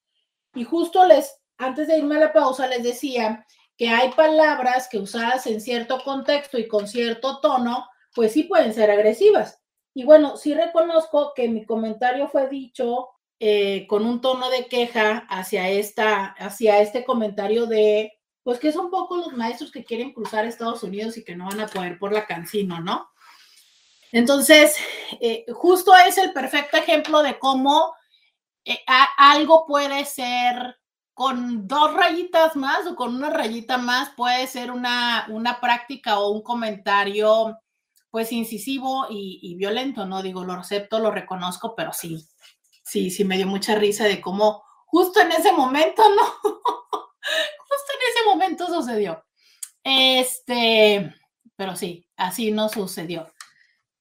Y justo les, antes de irme a la pausa, les decía que hay palabras que usadas en cierto contexto y con cierto tono, pues sí pueden ser agresivas. Y bueno, sí reconozco que mi comentario fue dicho eh, con un tono de queja hacia, esta, hacia este comentario de, pues que son pocos los maestros que quieren cruzar Estados Unidos y que no van a poder por la cancino, ¿no? Entonces, eh, justo es el perfecto ejemplo de cómo eh, algo puede ser con dos rayitas más o con una rayita más puede ser una, una práctica o un comentario pues incisivo y, violento, ¿no? Digo, lo acepto, lo reconozco, pero sí, sí, sí me dio mucha risa de cómo justo en ese momento, ¿no? justo en ese momento sucedió. Este, pero sí, así no sucedió.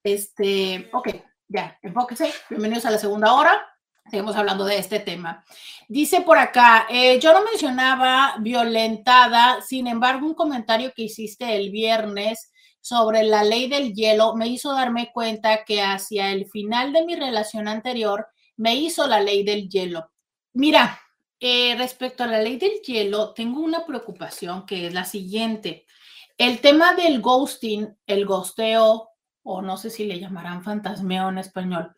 Este, ok, ya, enfóquese. Bienvenidos a la segunda hora. Seguimos hablando de este tema. Dice por acá, eh, yo no mencionaba violentada, sin embargo, un comentario que hiciste el viernes sobre la ley del hielo me hizo darme cuenta que hacia el final de mi relación anterior me hizo la ley del hielo. Mira, eh, respecto a la ley del hielo, tengo una preocupación que es la siguiente. El tema del ghosting, el ghosteo, o no sé si le llamarán fantasmeo en español,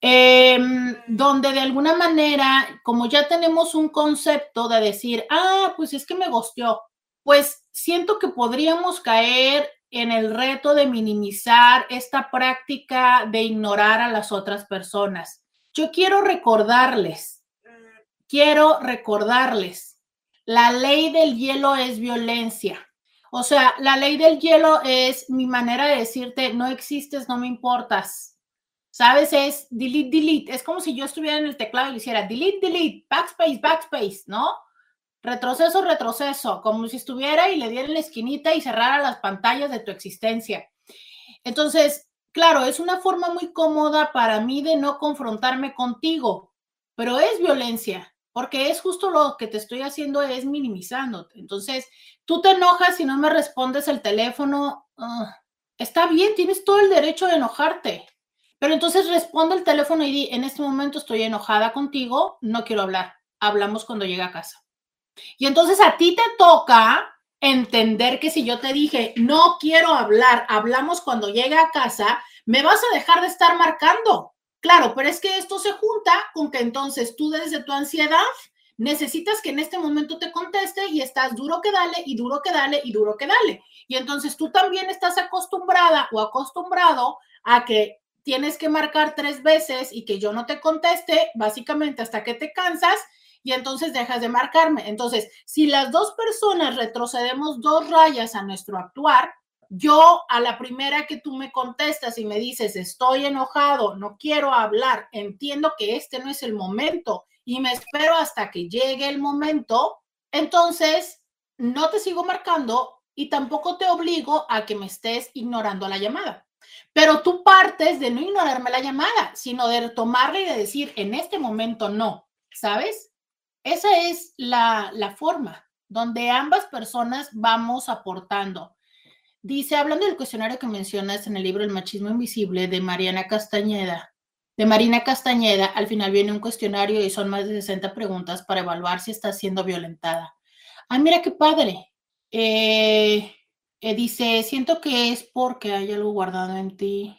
Em, donde de alguna manera, como ya tenemos un concepto de decir, ah, pues es que me gosteó, pues siento que podríamos caer en el reto de minimizar esta práctica de ignorar a las otras personas. Yo quiero recordarles, quiero recordarles, la ley del hielo es violencia. O sea, la ley del hielo es mi manera de decirte, no existes, no me importas ¿sabes? Es delete, delete. Es como si yo estuviera en el teclado y le hiciera delete, delete, backspace, backspace, ¿no? Retroceso, retroceso, como si estuviera y le diera en la esquinita y cerrara las pantallas de tu existencia. Entonces, claro, es una forma muy cómoda para mí de no confrontarme contigo, pero es violencia, porque es justo lo que te estoy haciendo, es minimizándote. Entonces, tú te enojas y no me respondes el teléfono. Ah, está bien, tienes todo el derecho de enojarte, pero entonces responde el teléfono y di, en este momento estoy enojada contigo, no quiero hablar, hablamos cuando llegue a casa. Y entonces a ti te toca entender que si yo te dije, no quiero hablar, hablamos cuando llegue a casa, me vas a dejar de estar marcando. Claro, pero es que esto se junta con que entonces tú desde tu ansiedad necesitas que en este momento te conteste y estás duro que dale y duro que dale y duro que dale. Y entonces tú también estás acostumbrada o acostumbrado a que tienes que marcar tres veces y que yo no te conteste, básicamente hasta que te cansas y entonces dejas de marcarme. Entonces, si las dos personas retrocedemos dos rayas a nuestro actuar, yo a la primera que tú me contestas y me dices, estoy enojado, no quiero hablar, entiendo que este no es el momento y me espero hasta que llegue el momento, entonces no te sigo marcando y tampoco te obligo a que me estés ignorando la llamada. Pero tú partes de no ignorarme la llamada, sino de tomarla y de decir, en este momento no, ¿sabes? Esa es la, forma donde ambas personas vamos aportando. Dice, hablando del cuestionario que mencionas en el libro El machismo invisible de Mariana Castañeda, de Marina Castañeda, al final viene un cuestionario y son más de 60 preguntas para evaluar si está siendo violentada. Ay, mira qué padre. Eh, eh, dice, siento que es porque hay algo guardado en ti.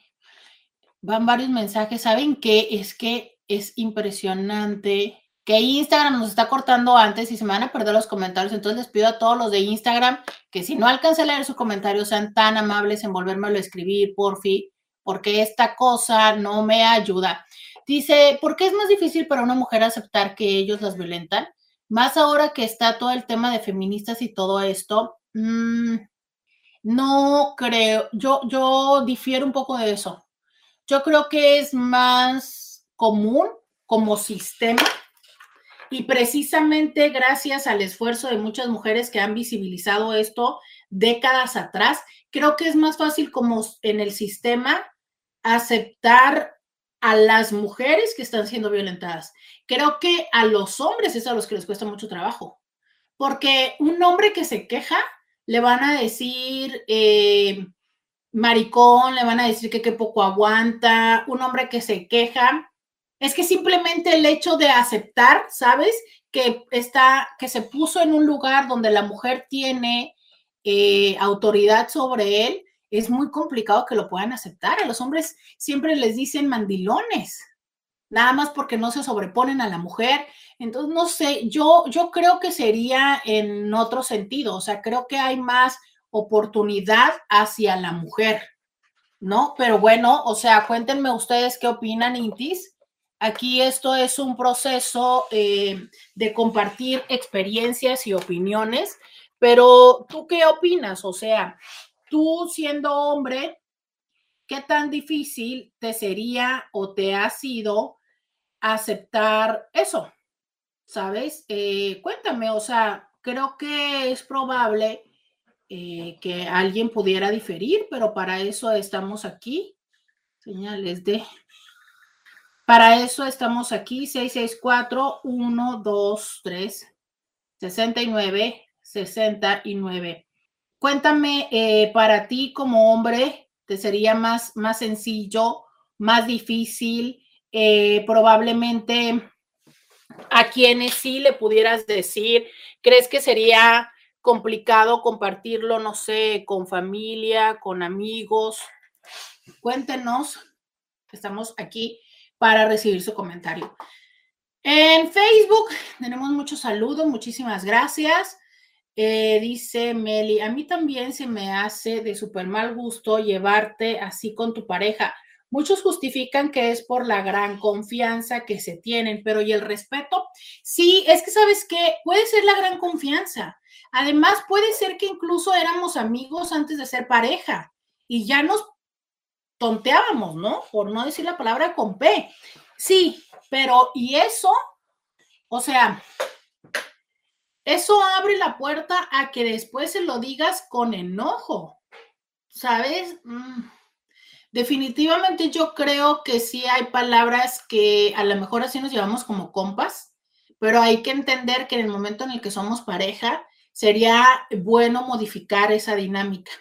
Van varios mensajes. ¿Saben qué? Es que es impresionante que Instagram nos está cortando antes y se van a perder los comentarios. Entonces les pido a todos los de Instagram que si no alcancé a leer su comentario, sean tan amables en volvérmelo a escribir, por fin, porque esta cosa no me ayuda. Dice, ¿por qué es más difícil para una mujer aceptar que ellos las violentan? Más ahora que está todo el tema de feministas y todo esto. Mm, no creo, yo, yo difiero un poco de eso. Yo creo que es más común como sistema y precisamente gracias al esfuerzo de muchas mujeres que han visibilizado esto décadas atrás, creo que es más fácil como en el sistema aceptar a las mujeres que están siendo violentadas. Creo que a los hombres es a los que les cuesta mucho trabajo, porque un hombre que se queja le van a decir eh, maricón, le van a decir que qué poco aguanta, un hombre que se queja es que simplemente el hecho de aceptar, ¿sabes? Que está, que se puso en un lugar donde la mujer tiene eh, autoridad sobre él, es muy complicado que lo puedan aceptar. A los hombres siempre les dicen mandilones, nada más porque no se sobreponen a la mujer. Entonces, no sé, yo, yo creo que sería en otro sentido, o sea, creo que hay más oportunidad hacia la mujer, ¿no? Pero bueno, o sea, cuéntenme ustedes qué opinan, Intis. Aquí esto es un proceso eh, de compartir experiencias y opiniones, pero ¿tú qué opinas? O sea, tú siendo hombre, ¿qué tan difícil te sería o te ha sido aceptar eso? ¿Sabes? Eh, cuéntame, o sea, creo que es probable eh, que alguien pudiera diferir, pero para eso estamos aquí. Señales de... Para eso estamos aquí, 664-123-69, 69. Cuéntame, eh, para ti como hombre, ¿te sería más, más sencillo, más difícil? Eh, probablemente a quienes sí le pudieras decir, ¿crees que sería complicado compartirlo, no sé, con familia, con amigos? Cuéntenos, estamos aquí para recibir su comentario. En Facebook tenemos muchos saludos, muchísimas gracias. Eh, dice Meli, a mí también se me hace de súper mal gusto llevarte así con tu pareja. Muchos justifican que es por la gran confianza que se tienen, pero ¿y el respeto? Sí, es que sabes que puede ser la gran confianza. Además, puede ser que incluso éramos amigos antes de ser pareja y ya nos tonteábamos, ¿no? Por no decir la palabra con P. Sí, pero ¿y eso? O sea, eso abre la puerta a que después se lo digas con enojo, ¿sabes? Mm. Definitivamente yo creo que sí hay palabras que a lo mejor así nos llevamos como compas, pero hay que entender que en el momento en el que somos pareja, sería bueno modificar esa dinámica,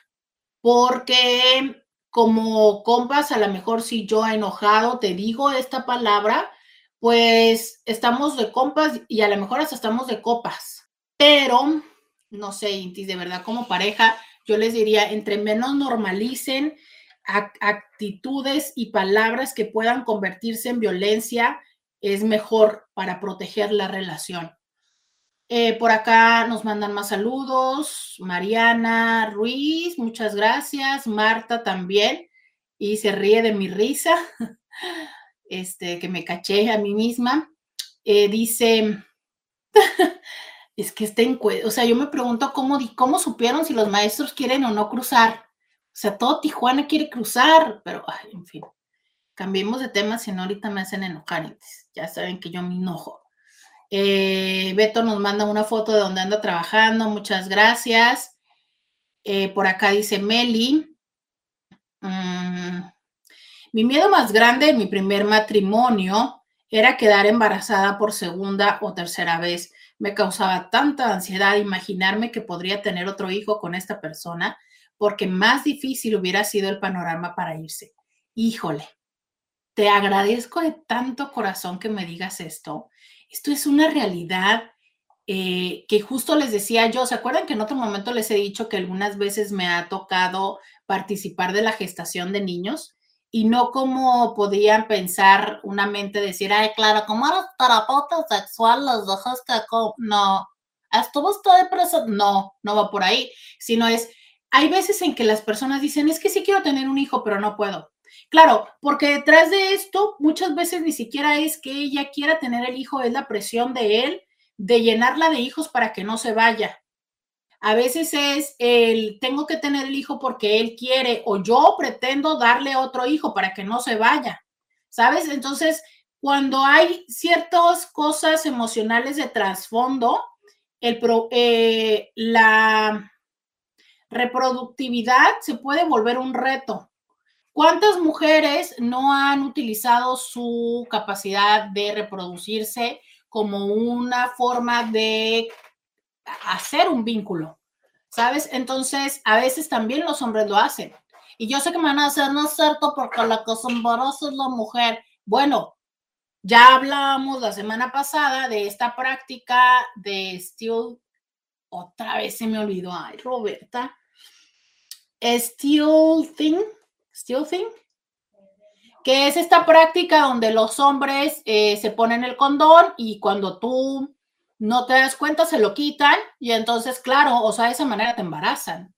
porque como compas, a lo mejor si yo enojado te digo esta palabra, pues estamos de compas y a lo mejor hasta estamos de copas, pero no sé, Intis, de verdad como pareja, yo les diría, entre menos normalicen actitudes y palabras que puedan convertirse en violencia, es mejor para proteger la relación. Eh, por acá nos mandan más saludos. Mariana Ruiz, muchas gracias. Marta también. Y se ríe de mi risa, este, que me caché a mí misma. Eh, dice, es que está en, o sea, yo me pregunto cómo, cómo supieron si los maestros quieren o no cruzar. O sea, todo Tijuana quiere cruzar, pero, en fin, cambiemos de tema, si no ahorita me hacen enojar. Ya saben que yo me enojo. Eh, Beto nos manda una foto de donde anda trabajando, muchas gracias. Eh, por acá dice Meli. Mm, mi miedo más grande en mi primer matrimonio era quedar embarazada por segunda o tercera vez. Me causaba tanta ansiedad imaginarme que podría tener otro hijo con esta persona porque más difícil hubiera sido el panorama para irse. Híjole, te agradezco de tanto corazón que me digas esto. Esto es una realidad eh, que justo les decía yo, ¿se acuerdan que en otro momento les he dicho que algunas veces me ha tocado participar de la gestación de niños? Y no como podían pensar una mente decir, ay, claro, como eres terapeuta sexual, los dejas que... No, ¿estuvo usted depresa? No, no va por ahí, sino es, hay veces en que las personas dicen, es que sí quiero tener un hijo, pero no puedo. Claro, porque detrás de esto muchas veces ni siquiera es que ella quiera tener el hijo, es la presión de él de llenarla de hijos para que no se vaya. A veces es el tengo que tener el hijo porque él quiere o yo pretendo darle otro hijo para que no se vaya. ¿Sabes? Entonces, cuando hay ciertas cosas emocionales de trasfondo, el, eh, la reproductividad se puede volver un reto. ¿Cuántas mujeres no han utilizado su capacidad de reproducirse como una forma de hacer un vínculo? ¿Sabes? Entonces, a veces también los hombres lo hacen. Y yo sé que me van a hacer, no es cierto, porque la que es la mujer. Bueno, ya hablamos la semana pasada de esta práctica de steel otra vez se me olvidó, ay, Roberta, Steel Thing, Steel Thing, que es esta práctica donde los hombres eh, se ponen el condón y cuando tú no te das cuenta se lo quitan y entonces, claro, o sea, de esa manera te embarazan.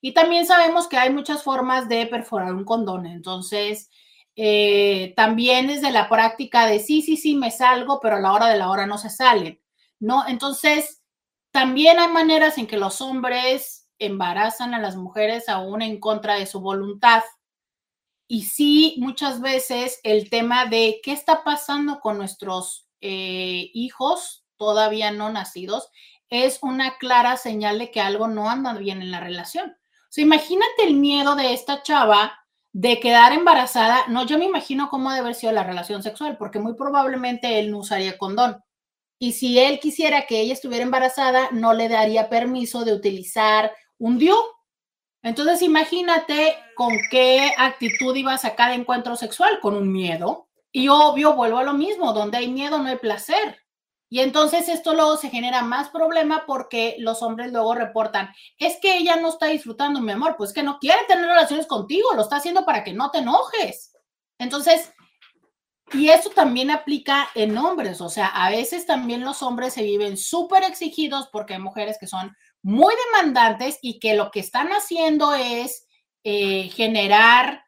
Y también sabemos que hay muchas formas de perforar un condón, entonces eh, también es de la práctica de sí, sí, sí, me salgo, pero a la hora de la hora no se salen, ¿no? Entonces, también hay maneras en que los hombres embarazan a las mujeres aún en contra de su voluntad. Y sí, muchas veces el tema de qué está pasando con nuestros eh, hijos todavía no nacidos es una clara señal de que algo no anda bien en la relación. O sea, imagínate el miedo de esta chava de quedar embarazada. No, yo me imagino cómo debe haber sido la relación sexual, porque muy probablemente él no usaría condón. Y si él quisiera que ella estuviera embarazada, no le daría permiso de utilizar un DIU. Entonces, imagínate con qué actitud ibas a cada encuentro sexual, con un miedo. Y obvio, vuelvo a lo mismo, donde hay miedo no hay placer. Y entonces esto luego se genera más problema porque los hombres luego reportan, es que ella no está disfrutando, mi amor, pues que no quiere tener relaciones contigo, lo está haciendo para que no te enojes. Entonces, y eso también aplica en hombres, o sea, a veces también los hombres se viven súper exigidos porque hay mujeres que son muy demandantes y que lo que están haciendo es eh, generar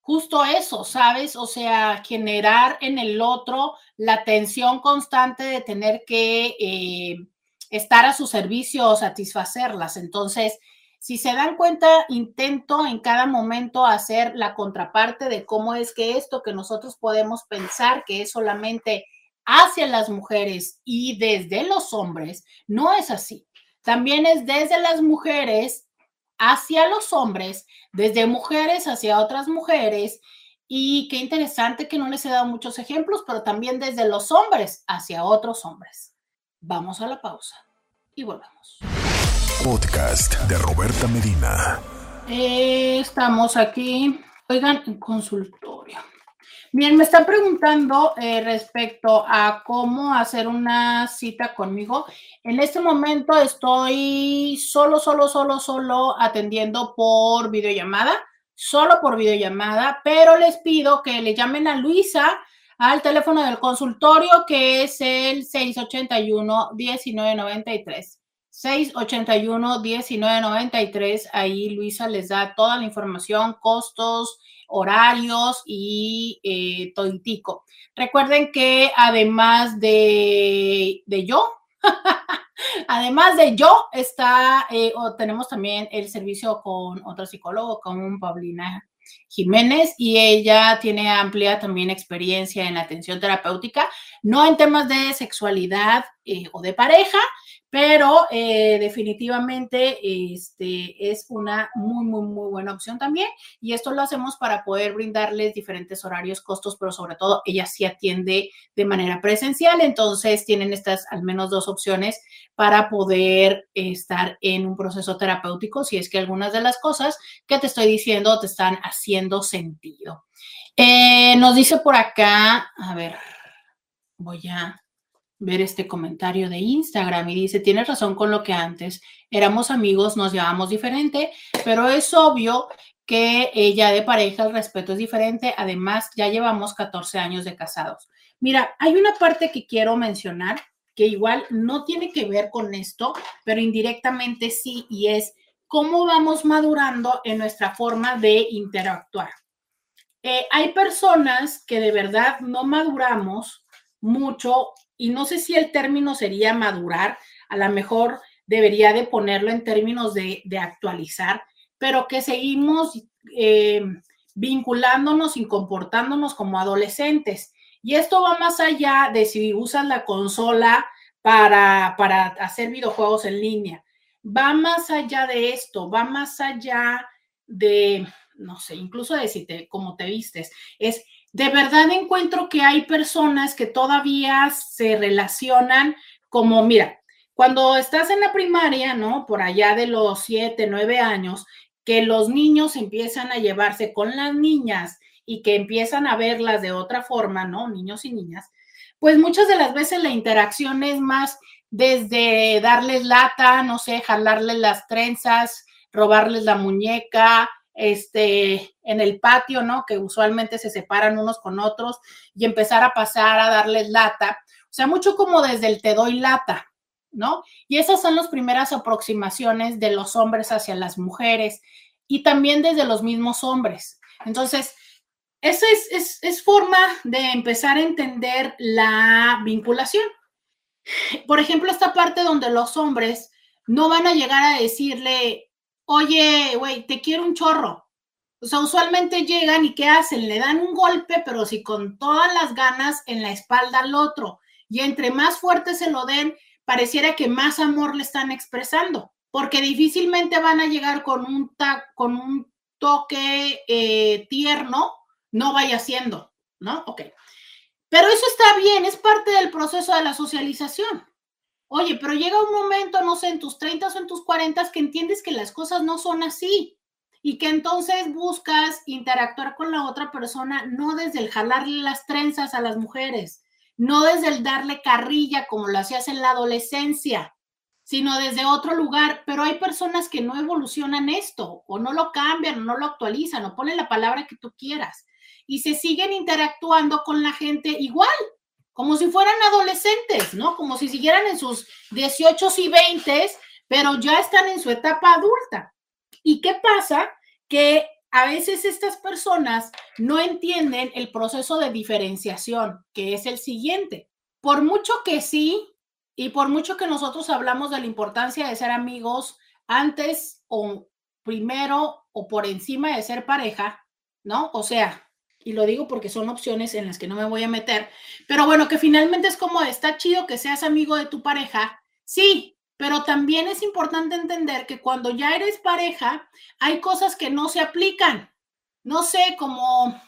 justo eso, ¿sabes? O sea, generar en el otro la tensión constante de tener que eh, estar a su servicio o satisfacerlas. Entonces, si se dan cuenta, intento en cada momento hacer la contraparte de cómo es que esto que nosotros podemos pensar que es solamente hacia las mujeres y desde los hombres, no es así. También es desde las mujeres hacia los hombres, desde mujeres hacia otras mujeres. Y qué interesante que no les he dado muchos ejemplos, pero también desde los hombres hacia otros hombres. Vamos a la pausa y volvemos. Podcast de Roberta Medina. Eh, estamos aquí, oigan, en consultorio. Bien, me están preguntando eh, respecto a cómo hacer una cita conmigo. En este momento estoy solo, solo, solo, solo atendiendo por videollamada, solo por videollamada, pero les pido que le llamen a Luisa al teléfono del consultorio que es el 681-1993. 681-1993. Ahí Luisa les da toda la información, costos, horarios y eh. Recuerden que además de, de yo, además de yo, está, eh, tenemos también el servicio con otro psicólogo, con Paulina Jiménez, y ella tiene amplia también experiencia en atención terapéutica, no en temas de sexualidad eh, o de pareja, pero eh, definitivamente este, es una muy, muy, muy buena opción también. Y esto lo hacemos para poder brindarles diferentes horarios, costos, pero sobre todo ella sí atiende de manera presencial. Entonces tienen estas al menos dos opciones para poder estar en un proceso terapéutico si es que algunas de las cosas que te estoy diciendo te están haciendo sentido. Eh, nos dice por acá, a ver, voy a ver este comentario de Instagram y dice, tienes razón con lo que antes éramos amigos, nos llevamos diferente, pero es obvio que ella de pareja el respeto es diferente, además ya llevamos 14 años de casados. Mira, hay una parte que quiero mencionar que igual no tiene que ver con esto, pero indirectamente sí, y es cómo vamos madurando en nuestra forma de interactuar. Eh, hay personas que de verdad no maduramos mucho y no sé si el término sería madurar, a lo mejor debería de ponerlo en términos de, actualizar, pero que seguimos eh, vinculándonos y comportándonos como adolescentes. Y esto va más allá de si usas la consola para, para hacer videojuegos en línea. Va más allá de esto, va más allá de, no sé, incluso de si te, cómo te vistes. Es de verdad encuentro que hay personas que todavía se relacionan como, mira, cuando estás en la primaria, ¿no? Por allá de los siete, nueve años, que los niños empiezan a llevarse con las niñas y que empiezan a verlas de otra forma, ¿no? Niños y niñas, pues muchas de las veces la interacción es más desde darles lata, no sé, jalarles las trenzas, robarles la muñeca, este, en el patio, ¿no? Que usualmente se separan unos con otros y empezar a pasar a darles lata. O sea, mucho como desde el te doy lata, ¿no? Y esas son las primeras aproximaciones de los hombres hacia las mujeres y también desde los mismos hombres. Entonces, esa es, es forma de empezar a entender la vinculación. Por ejemplo, esta parte donde los hombres no van a llegar a decirle, oye, güey, te quiero un chorro. O sea, usualmente llegan y ¿qué hacen? Le dan un golpe, pero si con todas las ganas en la espalda al otro. Y entre más fuerte se lo den, pareciera que más amor le están expresando, porque difícilmente van a llegar con un, con un toque eh, tierno, no vaya siendo, ¿no? Ok. Pero eso está bien, es parte del proceso de la socialización. Oye, pero llega un momento, no sé, en tus 30 o en tus 40 que entiendes que las cosas no son así y que entonces buscas interactuar con la otra persona no desde el jalarle las trenzas a las mujeres, no desde el darle carrilla como lo hacías en la adolescencia, sino desde otro lugar. Pero hay personas que no evolucionan esto o no lo cambian o no lo actualizan o ponen la palabra que tú quieras y se siguen interactuando con la gente igual como si fueran adolescentes, ¿no? Como si siguieran en sus 18 y 20, pero ya están en su etapa adulta. ¿Y qué pasa? Que a veces estas personas no entienden el proceso de diferenciación, que es el siguiente. Por mucho que sí, y por mucho que nosotros hablamos de la importancia de ser amigos antes o primero o por encima de ser pareja, ¿no? O sea, y lo digo porque son opciones en las que no me voy a meter, pero bueno, que finalmente es como, está chido que seas amigo de tu pareja, sí, pero también es importante entender que cuando ya eres pareja, hay cosas que no se aplican. No sé, como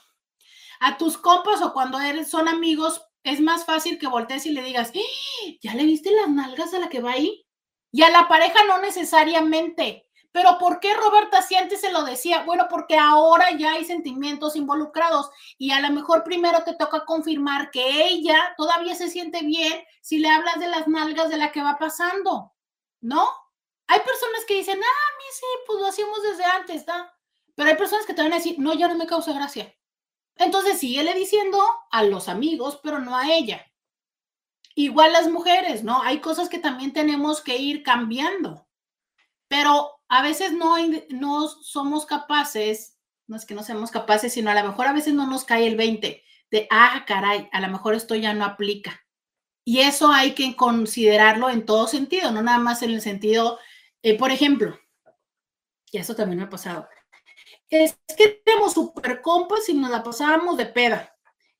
a tus compas o cuando eres, son amigos, es más fácil que voltees y le digas, ¡Ah! ¿ya le viste las nalgas a la que va ahí? Y a la pareja no necesariamente. Pero ¿por qué Roberta si antes se lo decía? Bueno, porque ahora ya hay sentimientos involucrados y a lo mejor primero te toca confirmar que ella todavía se siente bien si le hablas de las nalgas de la que va pasando, ¿no? Hay personas que dicen, ah, a mí sí, pues lo hacíamos desde antes, ¿no? Pero hay personas que te van a decir, no, ya no me causa gracia. Entonces síguele diciendo a los amigos, pero no a ella. Igual las mujeres, ¿no? Hay cosas que también tenemos que ir cambiando, pero a veces no, no somos capaces, no es que no seamos capaces, sino a lo mejor a veces no nos cae el 20 de, ah, caray, a lo mejor esto ya no aplica. Y eso hay que considerarlo en todo sentido, no nada más en el sentido, eh, por ejemplo, y eso también me ha pasado, es que tenemos super compas y nos la pasábamos de peda.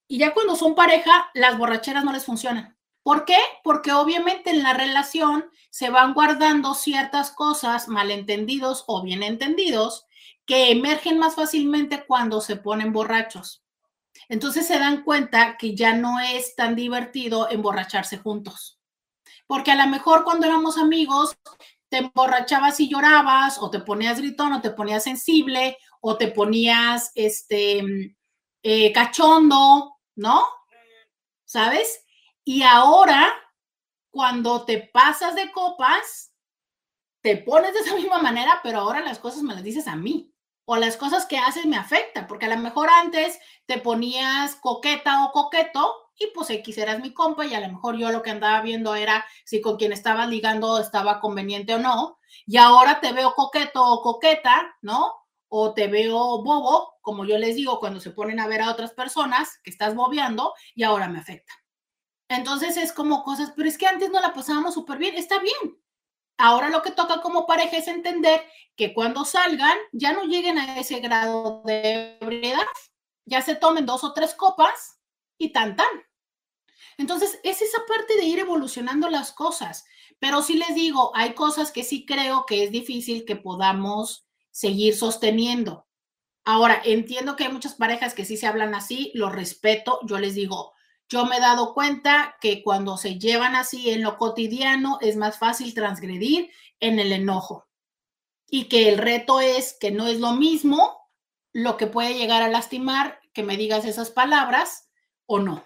Y ya cuando son pareja, las borracheras no les funcionan. ¿Por qué? Porque obviamente en la relación se van guardando ciertas cosas, malentendidos o bien entendidos, que emergen más fácilmente cuando se ponen borrachos. Entonces se dan cuenta que ya no es tan divertido emborracharse juntos. Porque a lo mejor cuando éramos amigos te emborrachabas y llorabas, o te ponías gritón, o te ponías sensible, o te ponías este eh, cachondo, ¿no? ¿Sabes? Y ahora, cuando te pasas de copas, te pones de esa misma manera, pero ahora las cosas me las dices a mí. O las cosas que haces me afectan, porque a lo mejor antes te ponías coqueta o coqueto y pues X eras mi compa y a lo mejor yo lo que andaba viendo era si con quien estaba ligando estaba conveniente o no. Y ahora te veo coqueto o coqueta, ¿no? O te veo bobo, como yo les digo, cuando se ponen a ver a otras personas que estás bobeando y ahora me afecta. Entonces es como cosas, pero es que antes no la pasábamos súper bien, está bien. Ahora lo que toca como pareja es entender que cuando salgan ya no lleguen a ese grado de ebriedad, ya se tomen dos o tres copas y tan tan. Entonces es esa parte de ir evolucionando las cosas, pero sí les digo, hay cosas que sí creo que es difícil que podamos seguir sosteniendo. Ahora, entiendo que hay muchas parejas que sí se hablan así, lo respeto, yo les digo, yo me he dado cuenta que cuando se llevan así en lo cotidiano es más fácil transgredir en el enojo y que el reto es que no es lo mismo lo que puede llegar a lastimar que me digas esas palabras o no.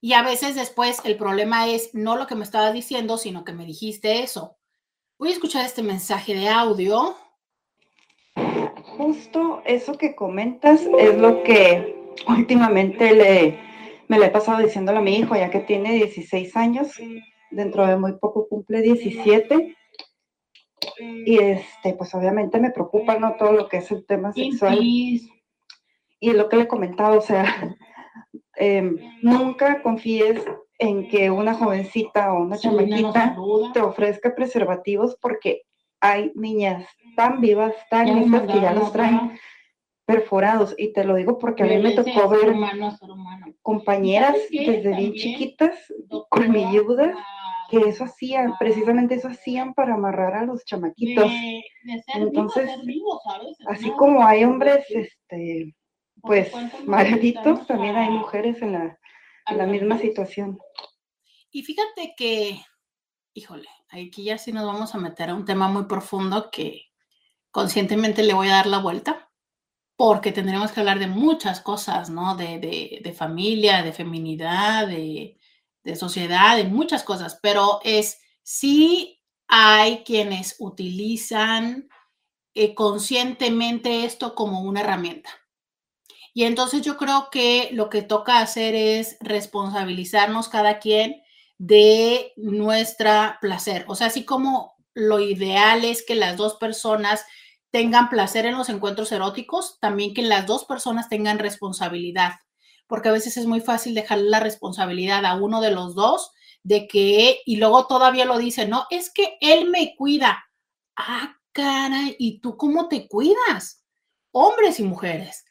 Y a veces después el problema es no lo que me estabas diciendo, sino que me dijiste eso. Voy a escuchar este mensaje de audio. Justo eso que comentas es lo que últimamente le, me le he pasado diciéndolo a mi hijo, ya que tiene 16 años, dentro de muy poco cumple 17. Y este, pues obviamente me preocupa, ¿no? Todo lo que es el tema sexual. Y lo que le he comentado, o sea, em, nunca confíes en que una jovencita o una chamaquita te ofrezca preservativos porque hay niñas tan vivas, tan lindas que ya los traen perforados. Y te lo digo porque a mí me tocó ver compañeras desde bien chiquitas, colmilludas, que eso hacían, precisamente eso hacían para amarrar a los chamaquitos. Entonces, así como hay hombres, este, pues, malditos, también hay mujeres en la, en la misma situación. Y fíjate que, híjole, aquí ya sí nos vamos a meter a un tema muy profundo que conscientemente le voy a dar la vuelta porque tendremos que hablar de muchas cosas, ¿no? De, familia, de feminidad, de, sociedad, de muchas cosas, pero es sí hay quienes utilizan eh, conscientemente esto como una herramienta. Y entonces yo creo que lo que toca hacer es responsabilizarnos cada quien de nuestra placer. O sea, así como lo ideal es que las dos personas tengan placer en los encuentros eróticos, también que las dos personas tengan responsabilidad, porque a veces es muy fácil dejar la responsabilidad a uno de los dos de que, y luego todavía lo dice, no, es que él me cuida. Ah, cara, ¿y tú cómo te cuidas? Hombres y mujeres.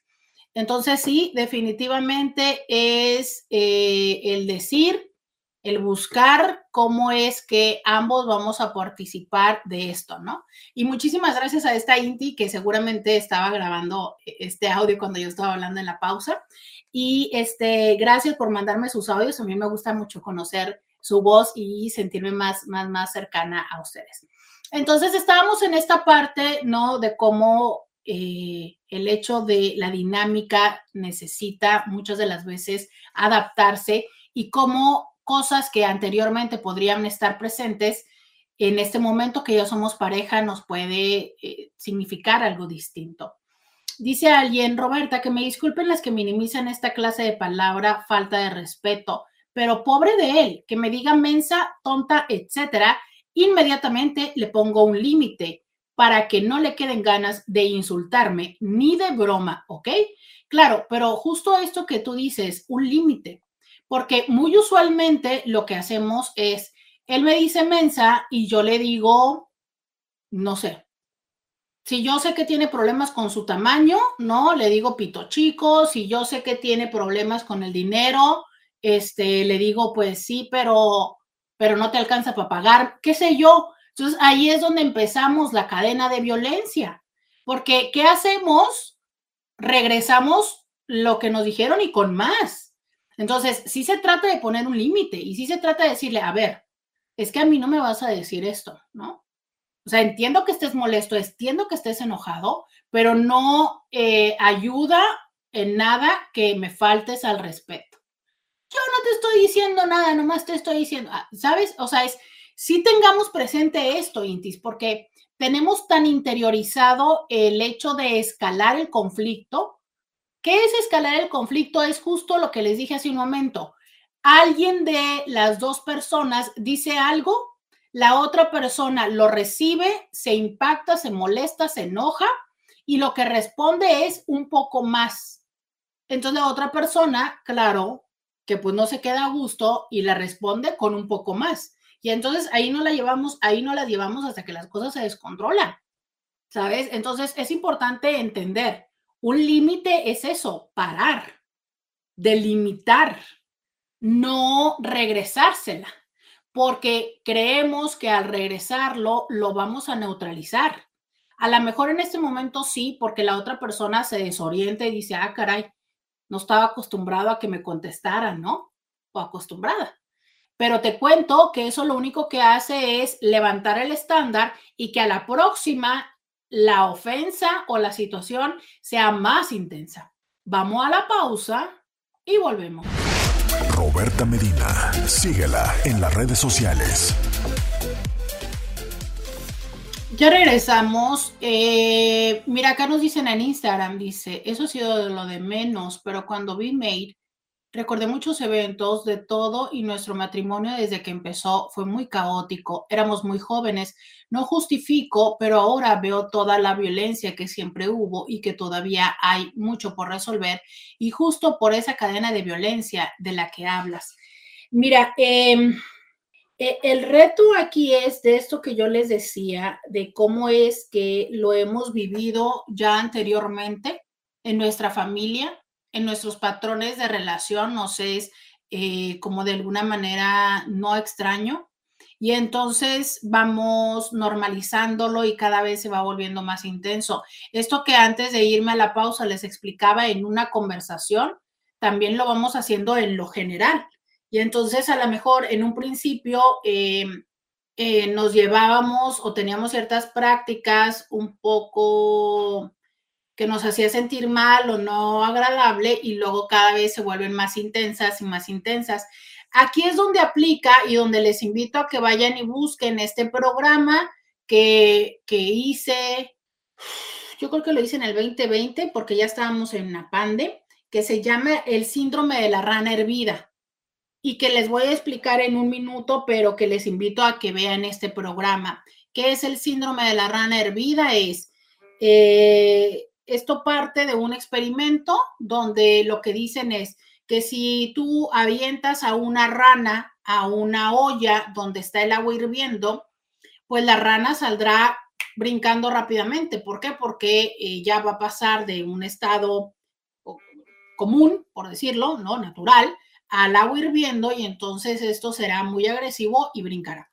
Entonces, sí, definitivamente es eh, el decir, el buscar cómo es que ambos vamos a participar de esto, ¿no? Y muchísimas gracias a esta Inti que seguramente estaba grabando este audio cuando yo estaba hablando en la pausa. Y este, gracias por mandarme sus audios. A mí me gusta mucho conocer su voz y sentirme más, más, más cercana a ustedes. Entonces estábamos en esta parte, ¿no? De cómo eh, el hecho de la dinámica necesita muchas de las veces adaptarse y cómo cosas que anteriormente podrían estar presentes, en este momento que ya somos pareja nos puede eh, significar algo distinto. Dice alguien, Roberta, que me disculpen las que minimizan esta clase de palabra falta de respeto, pero pobre de él, que me diga mensa, tonta, etcétera, inmediatamente le pongo un límite para que no le queden ganas de insultarme ni de broma, ¿ok? Claro, pero justo esto que tú dices, un límite porque muy usualmente lo que hacemos es, él me dice mensa y yo le digo, no sé, si yo sé que tiene problemas con su tamaño, no, le digo pito chico, si yo sé que tiene problemas con el dinero, este, le digo, pues sí, pero, pero no te alcanza para pagar, qué sé yo. Entonces ahí es donde empezamos la cadena de violencia, porque ¿qué hacemos? Regresamos lo que nos dijeron y con más. Entonces, sí se trata de poner un límite y sí se trata de decirle, a ver, es que a mí no me vas a decir esto, ¿no? O sea, entiendo que estés molesto, entiendo que estés enojado, pero no eh, ayuda en nada que me faltes al respeto. Yo no te estoy diciendo nada, nomás te estoy diciendo, ah, ¿sabes? O sea, es, sí tengamos presente esto, Intis, porque tenemos tan interiorizado el hecho de escalar el conflicto ¿Qué es escalar el conflicto? Es justo lo que les dije hace un momento. Alguien de las dos personas dice algo, la otra persona lo recibe, se impacta, se molesta, se enoja y lo que responde es un poco más. Entonces la otra persona, claro, que pues no se queda a gusto y la responde con un poco más. Y entonces ahí no la llevamos, ahí no la llevamos hasta que las cosas se descontrolan. ¿Sabes? Entonces es importante entender un límite es eso, parar, delimitar, no regresársela, porque creemos que al regresarlo lo vamos a neutralizar. A lo mejor en este momento sí, porque la otra persona se desorienta y dice, ah, caray, no estaba acostumbrado a que me contestaran, ¿no? O acostumbrada. Pero te cuento que eso lo único que hace es levantar el estándar y que a la próxima la ofensa o la situación sea más intensa. Vamos a la pausa y volvemos. Roberta Medina, síguela en las redes sociales. Ya regresamos. Eh, mira, acá nos dicen en Instagram, dice, eso ha sido lo de menos, pero cuando vi Made, Recordé muchos eventos de todo y nuestro matrimonio desde que empezó fue muy caótico. Éramos muy jóvenes. No justifico, pero ahora veo toda la violencia que siempre hubo y que todavía hay mucho por resolver y justo por esa cadena de violencia de la que hablas. Mira, em, e, el reto aquí es de esto que yo les decía, de cómo es que lo hemos vivido ya anteriormente en nuestra familia en nuestros patrones de relación nos es eh, como de alguna manera no extraño. Y entonces vamos normalizándolo y cada vez se va volviendo más intenso. Esto que antes de irme a la pausa les explicaba en una conversación, también lo vamos haciendo en lo general. Y entonces a lo mejor en un principio em, eh, nos llevábamos o teníamos ciertas prácticas un poco que nos hacía sentir mal o no agradable y luego cada vez se vuelven más intensas y más intensas. Aquí es donde aplica y donde les invito a que vayan y busquen este programa que, que hice, yo creo que lo hice en el 2020 porque ya estábamos en una pande, que se llama el síndrome de la rana hervida y que les voy a explicar en un minuto, pero que les invito a que vean este programa. ¿Qué es el síndrome de la rana hervida? Es eh, esto parte de un experimento donde lo que dicen es que si tú avientas a una rana a una olla donde está el agua hirviendo, pues la rana saldrá brincando rápidamente. ¿Por qué? Porque eh, ya va a pasar de un estado común, por decirlo, ¿no? Natural, al agua hirviendo y entonces esto será muy agresivo y brincará.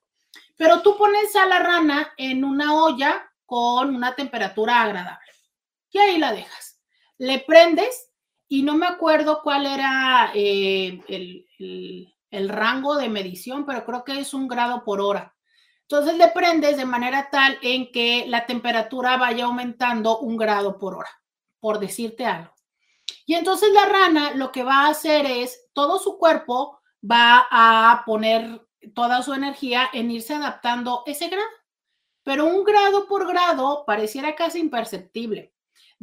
Pero tú pones a la rana en una olla con una temperatura agradable y ahí la dejas. Le prendes y no me acuerdo cuál era eh, el, rango de medición, pero creo que es un grado por hora. Entonces le prendes de manera tal en que la temperatura vaya aumentando un grado por hora, por decirte algo. Y entonces la rana lo que va a hacer es, todo su cuerpo va a poner toda su energía en irse adaptando ese grado. Pero un grado por grado pareciera casi imperceptible.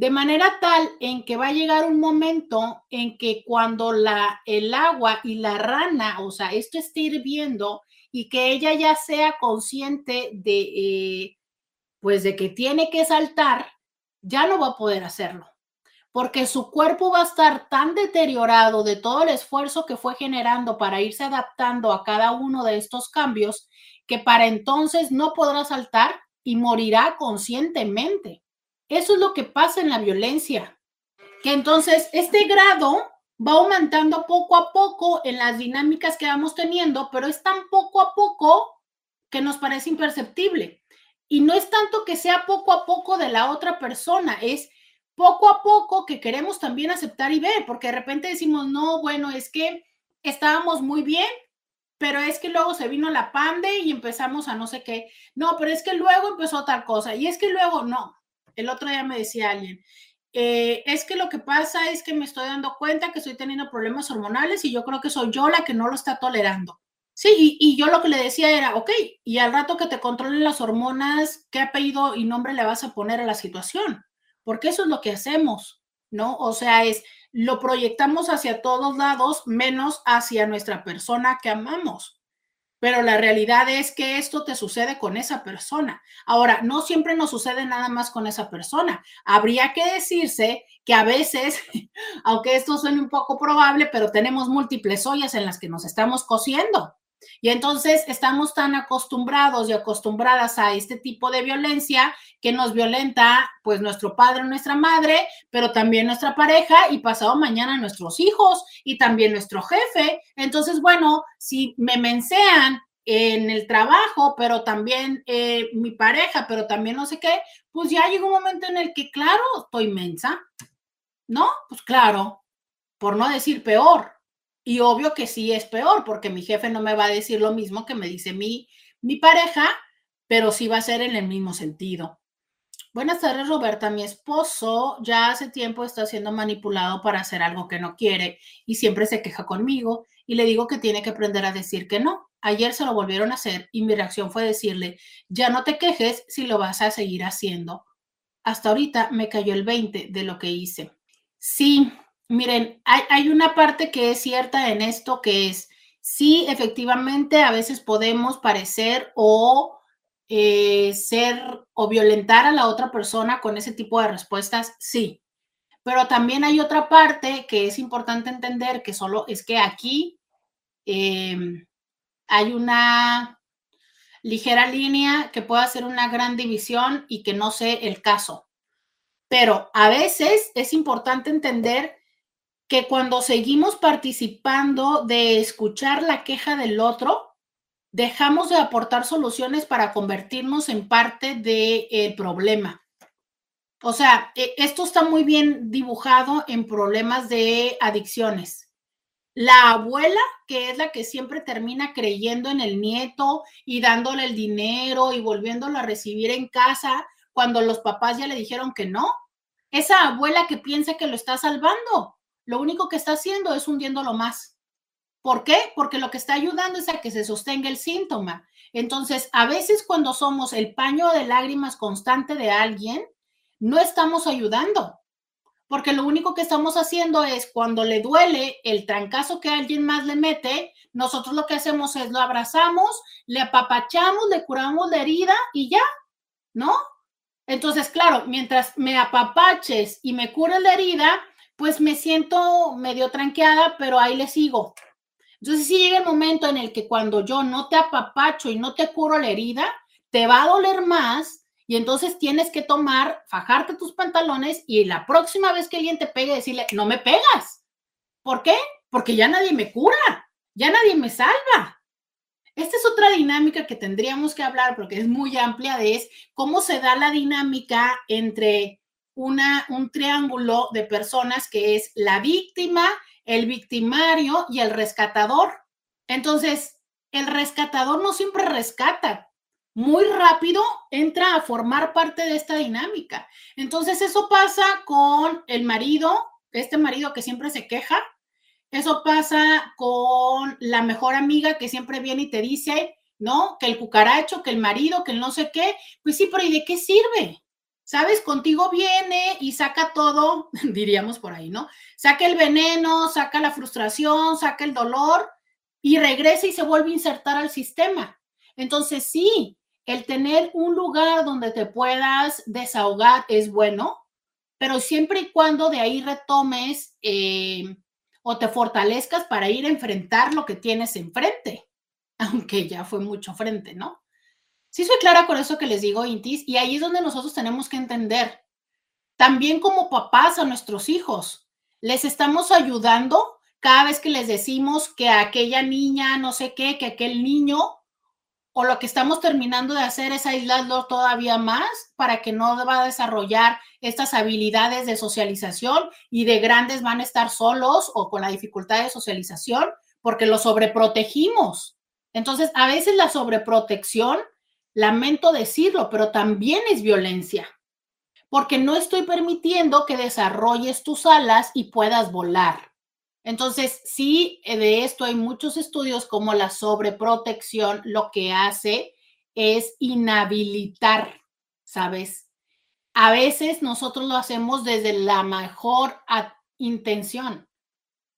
De manera tal en que va a llegar un momento en que cuando la, el agua y la rana, o sea, esto esté hirviendo y que ella ya sea consciente de, eh, pues de que tiene que saltar, ya no va a poder hacerlo porque su cuerpo va a estar tan deteriorado de todo el esfuerzo que fue generando para irse adaptando a cada uno de estos cambios, que para entonces no podrá saltar y morirá conscientemente. Eso es lo que pasa en la violencia, que entonces este grado va aumentando poco a poco en las dinámicas que vamos teniendo, pero es tan poco a poco que nos parece imperceptible. Y no es tanto que sea poco a poco de la otra persona, es poco a poco que queremos también aceptar y ver, porque de repente decimos, no, bueno, es que estábamos muy bien, pero es que luego se vino la pande y empezamos a no sé qué. No, pero es que luego empezó tal cosa. Y es que luego, no. El otro día me decía alguien, eh, es que lo que pasa es que me estoy dando cuenta que estoy teniendo problemas hormonales y yo creo que soy yo la que no lo está tolerando. Sí, y, y, yo lo que le decía era, ok, y al rato que te controlen las hormonas, ¿qué apellido y nombre le vas a poner a la situación? porque eso es lo que hacemos, ¿no? O sea, es lo proyectamos hacia todos lados, menos hacia nuestra persona que amamos. Pero la realidad es que esto te sucede con esa persona. Ahora, no siempre nos sucede nada más con esa persona. Habría que decirse que a veces, aunque esto suene un poco probable, pero tenemos múltiples ollas en las que nos estamos cociendo. Y entonces estamos tan acostumbrados y acostumbradas a este tipo de violencia que nos violenta pues nuestro padre, nuestra madre, pero también nuestra pareja y pasado mañana nuestros hijos y también nuestro jefe. Entonces, bueno, si me mensean en el trabajo, pero también eh, mi pareja, pero también no sé qué, pues ya llega un momento en el que, claro, estoy mensa, ¿no? Pues claro, por no decir peor, y obvio que sí es peor, porque mi jefe no me va a decir lo mismo que me dice mi, mi pareja, pero sí va a ser en el mismo sentido. Buenas tardes, Roberta. Mi esposo ya hace tiempo está siendo manipulado para hacer algo que no quiere y siempre se queja conmigo y le digo que tiene que aprender a decir que no. Ayer se lo volvieron a hacer y mi reacción fue decirle, ya no te quejes si lo vas a seguir haciendo. Hasta ahorita me cayó el 20 de lo que hice. Sí, Miren, hay, una parte que es cierta en esto, que es, sí, efectivamente, a veces podemos parecer o eh, ser o violentar a la otra persona con ese tipo de respuestas, sí. Pero también hay otra parte que es importante entender, que solo es que aquí em, hay una ligera línea que puede hacer una gran división y que no sé el caso. Pero a veces es importante entender que cuando seguimos participando de escuchar la queja del otro, dejamos de aportar soluciones para convertirnos en parte del problema. O sea, e, esto está muy bien dibujado en problemas de adicciones. La abuela, que es la que siempre termina creyendo en el nieto y dándole el dinero y volviéndolo a recibir en casa cuando los papás ya le dijeron que no. Esa abuela que piensa que lo está salvando, lo único que está haciendo es hundiéndolo más. ¿Por qué? Porque lo que está ayudando es a que se sostenga el síntoma. Entonces, a veces cuando somos el paño de lágrimas constante de alguien, no estamos ayudando, porque lo único que estamos haciendo es cuando le duele el trancazo que alguien más le mete, nosotros lo que hacemos es lo abrazamos, le apapachamos, le curamos la herida y ya, ¿no? Entonces, claro, mientras me apapaches y me cures la herida, pues me siento medio tranqueada, pero ahí le sigo. Entonces, si llega el momento en el que cuando yo no te apapacho y no te curo la herida, te va a doler más y entonces tienes que tomar, fajarte tus pantalones y la próxima vez que alguien te pegue, decirle, no me pegas. ¿Por qué? porque ya nadie me cura, ya nadie me salva. Esta es otra dinámica que tendríamos que hablar porque es muy amplia, de es cómo se da la dinámica entre una, un triángulo de personas que es la víctima, el victimario y el rescatador. Entonces, el rescatador no siempre rescata, muy rápido entra a formar parte de esta dinámica. Entonces, eso pasa con el marido, este marido que siempre se queja, eso pasa con la mejor amiga que siempre viene y te dice, ¿no? Que el cucaracho, que el marido, que el no sé qué. Pues sí, pero ¿y de qué sirve? ¿Sabes? Contigo viene y saca todo, diríamos por ahí, ¿no? Saca el veneno, saca la frustración, saca el dolor y regresa y se vuelve a insertar al sistema. Entonces, sí, el tener un lugar donde te puedas desahogar es bueno, pero siempre y cuando de ahí retomes eh, o te fortalezcas para ir a enfrentar lo que tienes enfrente, aunque ya fue mucho frente, ¿no? Sí soy clara con eso que les digo, Intis, y ahí es donde nosotros tenemos que entender, también como papás a nuestros hijos, les estamos ayudando cada vez que les decimos que aquella niña, no sé qué, que aquel niño, o lo que estamos terminando de hacer es aislarlo todavía más para que no va a desarrollar estas habilidades de socialización y de grandes van a estar solos o con la dificultad de socialización porque lo sobreprotegimos. Entonces, a veces la sobreprotección, lamento decirlo, pero también es violencia, porque no estoy permitiendo que desarrolles tus alas y puedas volar. Entonces, sí, de esto hay muchos estudios como la sobreprotección lo que hace es inhabilitar, ¿sabes? a veces nosotros lo hacemos desde la mejor intención.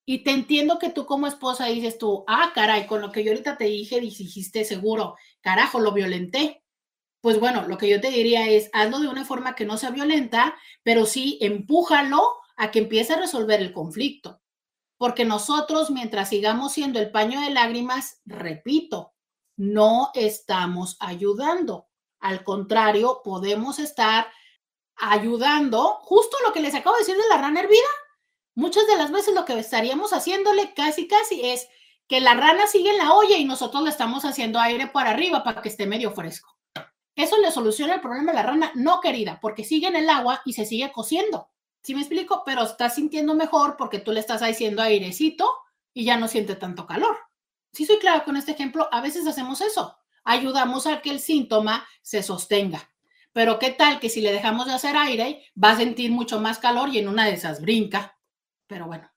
Y te entiendo que tú como esposa dices tú, ah, caray, con lo que yo ahorita te dije, dijiste seguro, carajo, lo violenté. Pues bueno, lo que yo te diría es, hazlo de una forma que no sea violenta, pero sí empújalo a que empiece a resolver el conflicto. Porque nosotros, mientras sigamos siendo el paño de lágrimas, repito, no estamos ayudando. Al contrario, podemos estar ayudando, justo lo que les acabo de decir de la rana hervida. Muchas de las veces lo que estaríamos haciéndole casi, casi es que la rana sigue en la olla y nosotros le estamos haciendo aire para arriba para que esté medio fresco. Eso le soluciona el problema a la rana, no querida, porque sigue en el agua y se sigue cociendo. ¿Sí me explico? Pero está sintiendo mejor porque tú le estás haciendo airecito y ya no siente tanto calor. Si soy clara con este ejemplo, a veces hacemos eso. Ayudamos a que el síntoma se sostenga. Pero qué tal que si le dejamos de hacer aire, va a sentir mucho más calor y en una de esas brinca. Pero bueno,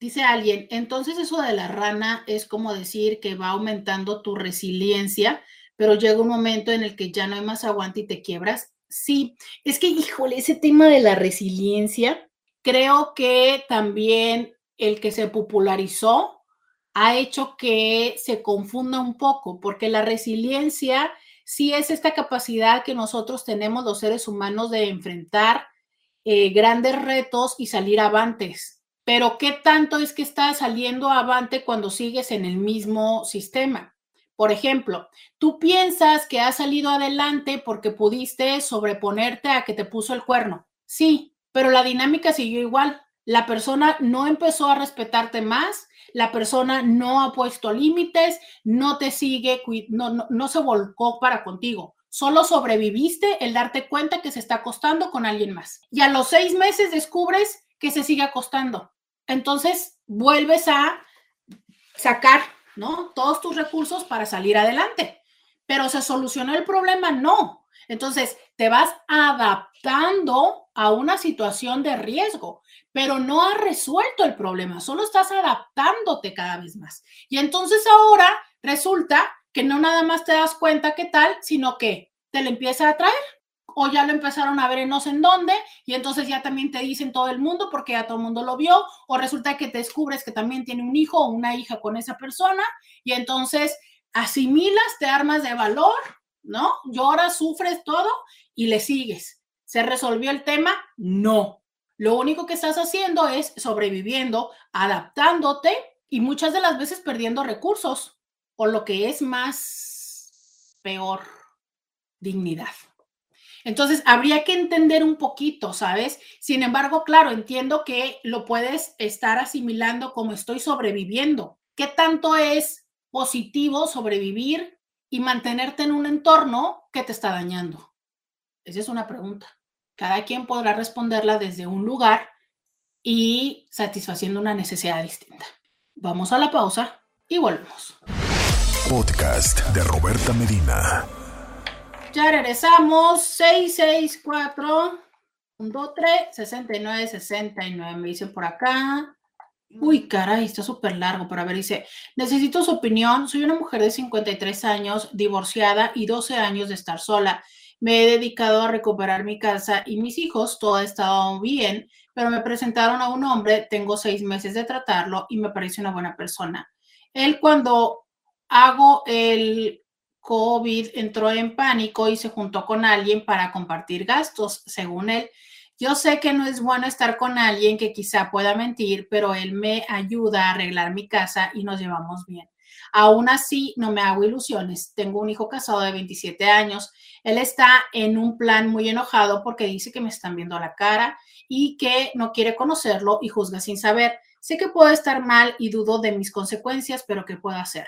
dice alguien, entonces eso de la rana es como decir que va aumentando tu resiliencia, pero llega un momento en el que ya no hay más aguante y te quiebras. Sí, es que, híjole, ese tema de la resiliencia, creo que también el que se popularizó ha hecho que se confunda un poco, porque la resiliencia sí es esta capacidad que nosotros tenemos los seres humanos de enfrentar eh, grandes retos y salir avantes. Pero ¿qué tanto es que estás saliendo avante cuando sigues en el mismo sistema? Por ejemplo, tú piensas que has salido adelante porque pudiste sobreponerte a que te puso el cuerno. Sí, pero la dinámica siguió igual. La persona no empezó a respetarte más, la persona no ha puesto límites, no te sigue, no, no, se volcó para contigo. Solo sobreviviste el darte cuenta que se está acostando con alguien más. Y a los seis meses descubres que se sigue acostando. Entonces vuelves a sacar, ¿no? Todos tus recursos para salir adelante. Pero se solucionó el problema, no. Entonces te vas adaptando a una situación de riesgo pero no has resuelto el problema, solo estás adaptándote cada vez más. Y entonces ahora resulta que no nada más te das cuenta qué tal, sino que te le empieza a traer o ya lo empezaron a ver en no sé en dónde y entonces ya también te dicen todo el mundo porque ya todo el mundo lo vio o resulta que te descubres que también tiene un hijo o una hija con esa persona y entonces asimilas, te armas de valor, ¿no? Lloras, sufres todo y le sigues. ¿Se resolvió el tema? No. Lo único que estás haciendo es sobreviviendo, adaptándote y muchas de las veces perdiendo recursos o lo que es más peor, dignidad. Entonces, habría que entender un poquito, ¿sabes? Sin embargo, claro, entiendo que lo puedes estar asimilando como estoy sobreviviendo. ¿Qué tanto es positivo sobrevivir y mantenerte en un entorno que te está dañando? Esa es una pregunta. Cada quien podrá responderla desde un lugar y satisfaciendo una necesidad distinta. Vamos a la pausa y volvemos. Podcast de Roberta Medina. Ya regresamos. 664 123 69 69. Me dicen por acá. Uy, caray, está súper largo. Pero a ver, dice: Necesito su opinión. Soy una mujer de 53 años, divorciada y 12 años de estar sola. Me he dedicado a recuperar mi casa y mis hijos. Todo ha estado bien, pero me presentaron a un hombre. Tengo seis meses de tratarlo y me parece una buena persona. Él, cuando hago el COVID entró en pánico y se juntó con alguien para compartir gastos, según él. Yo sé que no es bueno estar con alguien que quizá pueda mentir, pero él me ayuda a arreglar mi casa y nos llevamos bien. Aún así, no me hago ilusiones. Tengo un hijo casado de 27 años. Él está en un plan muy enojado porque dice que me están viendo la cara y que no quiere conocerlo y juzga sin saber. Sé que puedo estar mal y dudo de mis consecuencias, pero ¿qué puedo hacer?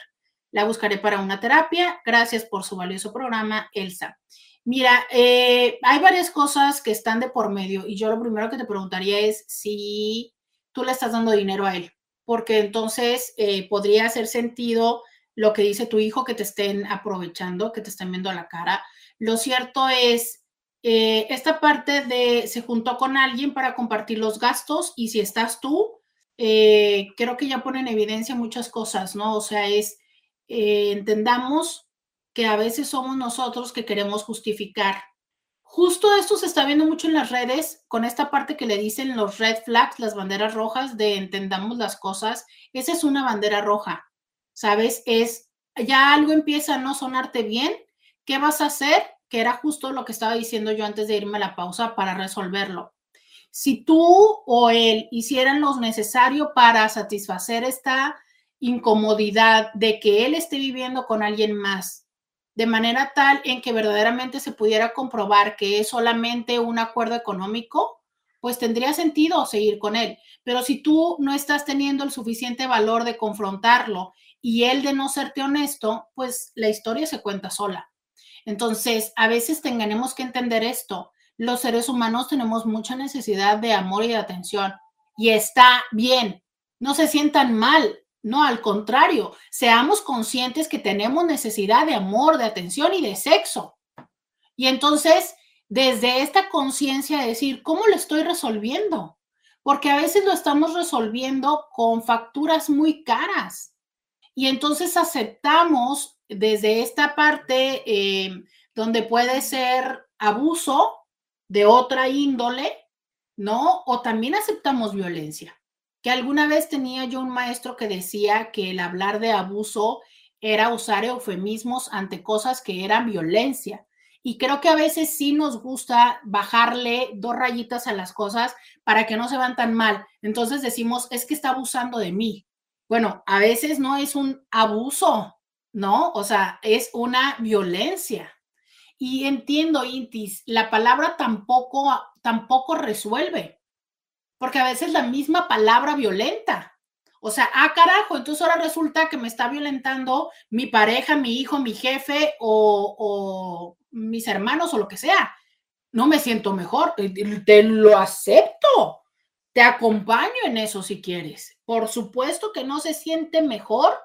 La buscaré para una terapia. Gracias por su valioso programa, Elsa. Mira, eh, hay varias cosas que están de por medio y yo lo primero que te preguntaría es si tú le estás dando dinero a él, porque entonces eh, podría hacer sentido lo que dice tu hijo, que te estén aprovechando, que te estén viendo a la cara. Lo cierto es, eh, esta parte de se juntó con alguien para compartir los gastos y si estás tú, creo que ya pone en evidencia muchas cosas, ¿no? O sea, es eh, entendamos que a veces somos nosotros que queremos justificar. Justo esto se está viendo mucho en las redes con esta parte que le dicen los red flags, las banderas rojas de entendamos las cosas. Esa es una bandera roja, ¿sabes? Es ya algo empieza a no sonarte bien. ¿Qué vas a hacer? Que era justo lo que estaba diciendo yo antes de irme a la pausa para resolverlo. Si tú o él hicieran lo necesario para satisfacer esta incomodidad de que él esté viviendo con alguien más, de manera tal en que verdaderamente se pudiera comprobar que es solamente un acuerdo económico, pues tendría sentido seguir con él. Pero si tú no estás teniendo el suficiente valor de confrontarlo y él de no serte honesto, pues la historia se cuenta sola. Entonces, a veces tenemos que entender esto. Los seres humanos tenemos mucha necesidad de amor y de atención y está bien. No se sientan mal, no, al contrario, seamos conscientes que tenemos necesidad de amor, de atención y de sexo. Y entonces, desde esta conciencia, decir, ¿cómo lo estoy resolviendo? Porque a veces lo estamos resolviendo con facturas muy caras. Y entonces aceptamos desde esta parte eh, donde puede ser abuso de otra índole, ¿no? O también aceptamos violencia que alguna vez tenía yo un maestro que decía que el hablar de abuso era usar eufemismos ante cosas que eran violencia. Y creo que a veces sí nos gusta bajarle dos rayitas a las cosas para que no se van tan mal. Entonces decimos, es que está abusando de mí. Bueno, a veces no es un abuso, ¿no? O sea, es una violencia. Y entiendo, Intis, la palabra tampoco, tampoco resuelve porque a veces la misma palabra violenta. O sea, ah, carajo, entonces ahora resulta que me está violentando mi pareja, mi hijo, mi jefe o, mis hermanos o lo que sea. No me siento mejor, te lo acepto, te acompaño en eso si quieres. Por supuesto que no se siente mejor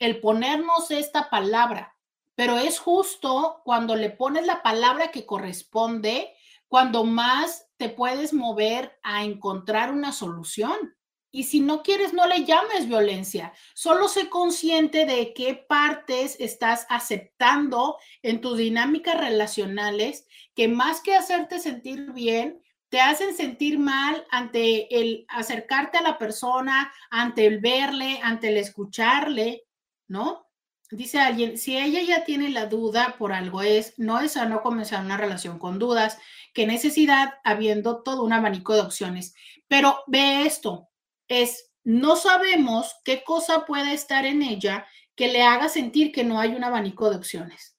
el ponernos esta palabra, pero es justo cuando le pones la palabra que corresponde, cuando más te puedes mover a encontrar una solución. Y si no quieres, no le llames violencia. Solo sé consciente de qué partes estás aceptando en tus dinámicas relacionales que más que hacerte sentir bien, te hacen sentir mal ante el acercarte a la persona, ante el verle, ante el escucharle, ¿no? Dice alguien, si ella ya tiene la duda por algo es, no es no comenzar una relación con dudas qué necesidad habiendo todo un abanico de opciones. Pero ve esto, es, no sabemos qué cosa puede estar en ella que le haga sentir que no hay un abanico de opciones.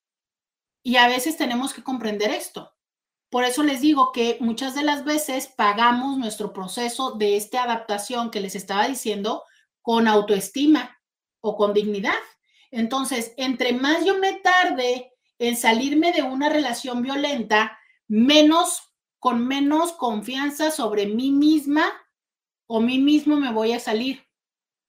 Y a veces tenemos que comprender esto. Por eso les digo que muchas de las veces pagamos nuestro proceso de esta adaptación que les estaba diciendo con autoestima o con dignidad. Entonces, entre más yo me tarde en salirme de una relación violenta, menos, con menos confianza sobre mí misma o mí mismo me voy a salir.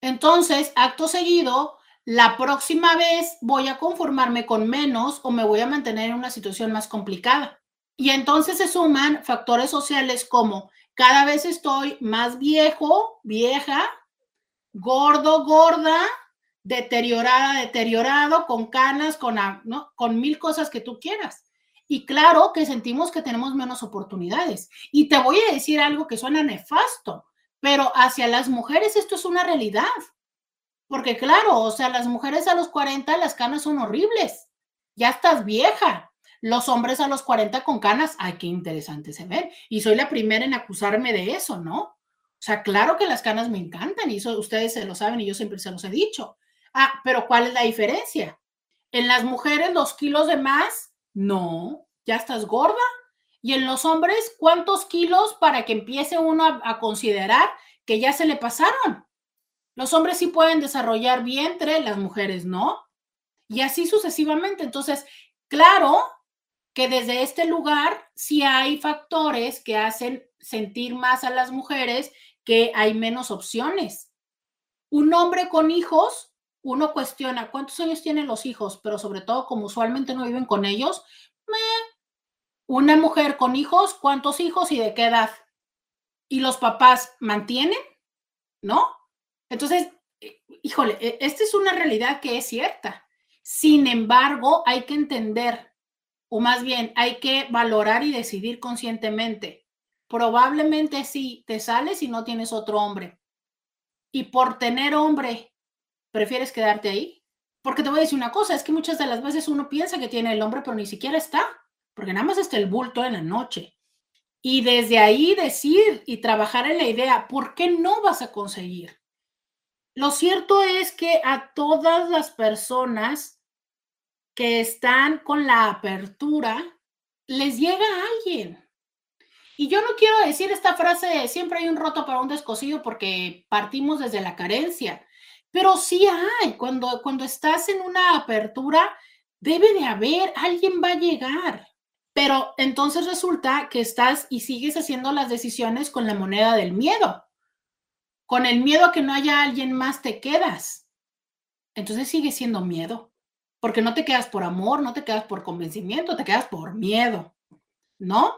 Entonces, acto seguido, la próxima vez voy a conformarme con menos o me voy a mantener en una situación más complicada. Y entonces se suman factores sociales como cada vez estoy más viejo, vieja, gordo, gorda, deteriorada, deteriorado, con canas, con, con mil cosas que tú quieras. Y claro que sentimos que tenemos menos oportunidades. Y te voy a decir algo que suena nefasto, pero hacia las mujeres esto es una realidad. Porque claro, o sea, las mujeres a los 40 las canas son horribles. Ya estás vieja. Los hombres a los 40 con canas, ay, qué interesante se ven. Y soy la primera en acusarme de eso, ¿no? O sea, claro que las canas me encantan y eso ustedes se lo saben y yo siempre se los he dicho. Ah, pero ¿cuál es la diferencia? En las mujeres los kilos de más, no, ya estás gorda. Y en los hombres, ¿cuántos kilos para que empiece uno a, considerar que ya se le pasaron? Los hombres sí pueden desarrollar vientre, las mujeres no. Y así sucesivamente. Entonces, claro que desde este lugar sí hay factores que hacen sentir más a las mujeres que hay menos opciones. Un hombre con hijos, uno cuestiona cuántos años tienen los hijos, pero sobre todo como usualmente no viven con ellos, una mujer con hijos, ¿cuántos hijos y de qué edad? ¿Y los papás mantienen? ¿No? Entonces, eh, híjole, e, esta es una realidad que es cierta. Sin embargo, hay que entender o más bien hay que valorar y decidir conscientemente. Probablemente sí, te sales y no tienes otro hombre. Y por tener hombre, ¿prefieres quedarte ahí? Porque te voy a decir una cosa, es que muchas de las veces uno piensa que tiene el hombre, pero ni siquiera está, porque nada más está el bulto en la noche. Y desde ahí decir y trabajar en la idea, ¿por qué no vas a conseguir? Lo cierto es que a todas las personas que están con la apertura, les llega alguien. Y yo no quiero decir esta frase, siempre hay un roto para un descosido porque partimos desde la carencia, pero sí hay, cuando, cuando estás en una apertura, debe de haber, alguien va a llegar. Pero entonces resulta que estás y sigues haciendo las decisiones con la moneda del miedo. Con el miedo a que no haya alguien más te quedas. Entonces sigue siendo miedo porque no te quedas por amor, no te quedas por convencimiento, te quedas por miedo, ¿no?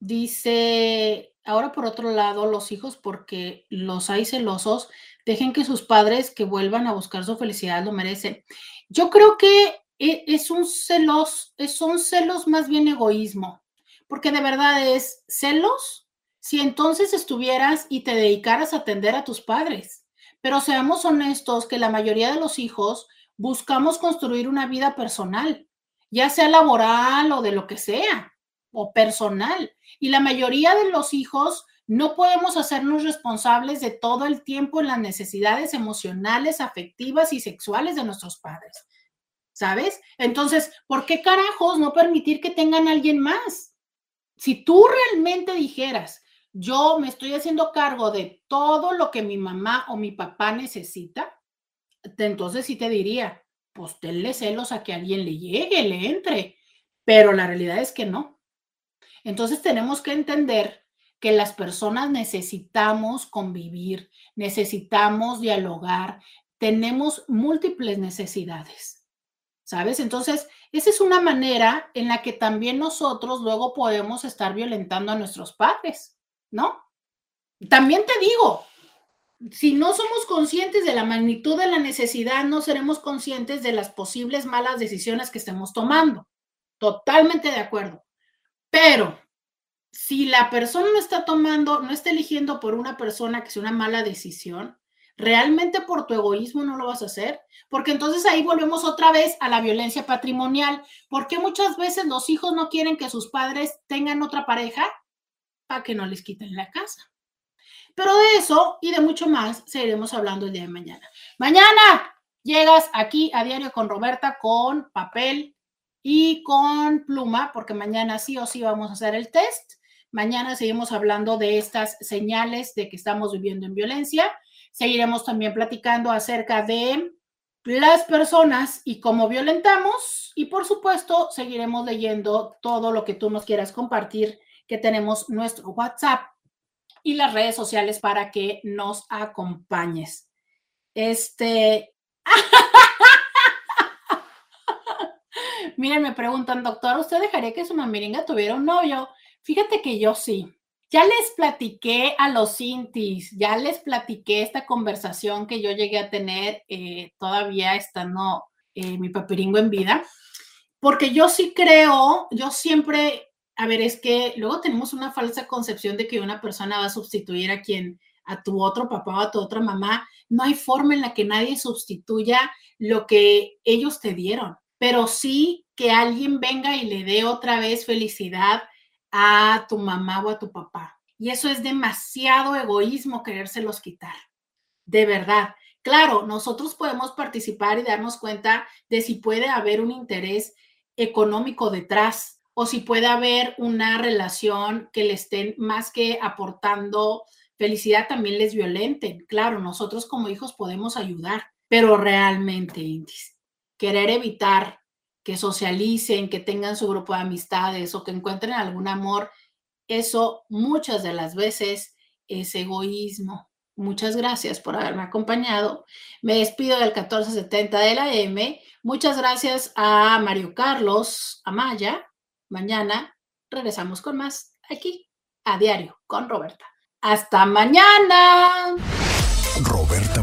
Dice, ahora por otro lado, los hijos, porque los hay celosos, dejen que sus padres que vuelvan a buscar su felicidad lo merecen. Yo creo que e, es un celos, son celos más bien egoísmo, porque de verdad es celos si entonces estuvieras y te dedicaras a atender a tus padres. Pero seamos honestos que la mayoría de los hijos buscamos construir una vida personal, ya sea laboral o de lo que sea, o personal. Y la mayoría de los hijos no podemos hacernos responsables de todo el tiempo en las necesidades emocionales, afectivas y sexuales de nuestros padres. ¿Sabes? Entonces, ¿por qué carajos no permitir que tengan alguien más? Si tú realmente dijeras, yo me estoy haciendo cargo de todo lo que mi mamá o mi papá necesita, entonces sí te diría, pues tenle celos a que alguien le llegue, le entre, pero la realidad es que no. Entonces tenemos que entender que las personas necesitamos convivir, necesitamos dialogar, tenemos múltiples necesidades, ¿sabes? Entonces, esa es una manera en la que también nosotros luego podemos estar violentando a nuestros padres, ¿no? También te digo, si no somos conscientes de la magnitud de la necesidad, no seremos conscientes de las posibles malas decisiones que estemos tomando. Totalmente de acuerdo. Pero si la persona no está tomando, no está eligiendo por una persona que sea una mala decisión, realmente por tu egoísmo no lo vas a hacer, porque entonces ahí volvemos otra vez a la violencia patrimonial, porque muchas veces los hijos no quieren que sus padres tengan otra pareja para que no les quiten la casa. Pero de eso y de mucho más seguiremos hablando el día de mañana. Mañana llegas aquí a Diario con Roberta con papel y con pluma, porque mañana sí o sí vamos a hacer el test. Mañana seguimos hablando de estas señales de que estamos viviendo en violencia. Seguiremos también platicando acerca de las personas y cómo violentamos. Y por supuesto, seguiremos leyendo todo lo que tú nos quieras compartir, que tenemos nuestro WhatsApp y las redes sociales para que nos acompañes. Este. Miren, me preguntan, doctor, ¿usted dejaría que su mamiringa tuviera un novio? Fíjate que yo sí. Ya les platiqué a los Intis, ya les platiqué esta conversación que yo llegué a tener eh, todavía estando eh, mi papiringo en vida, porque yo sí creo, yo siempre, a ver, es que luego tenemos una falsa concepción de que una persona va a sustituir a quien, a tu otro papá o a tu otra mamá. No hay forma en la que nadie sustituya lo que ellos te dieron, pero sí que alguien venga y le dé otra vez felicidad a tu mamá o a tu papá. Y eso es demasiado egoísmo querérselos quitar. De verdad. Claro, nosotros podemos participar y darnos cuenta de si puede haber un interés económico detrás o si puede haber una relación que le estén más que aportando felicidad, también les violenten. Claro, nosotros como hijos podemos ayudar, pero realmente, querer evitar que socialicen, que tengan su grupo de amistades o que encuentren algún amor, eso muchas de las veces es egoísmo. Muchas gracias por haberme acompañado. Me despido del 1470 de la M. Muchas gracias a Mario Carlos Amaya. Mañana regresamos con más aquí a diario con Roberta. Hasta mañana. Roberta.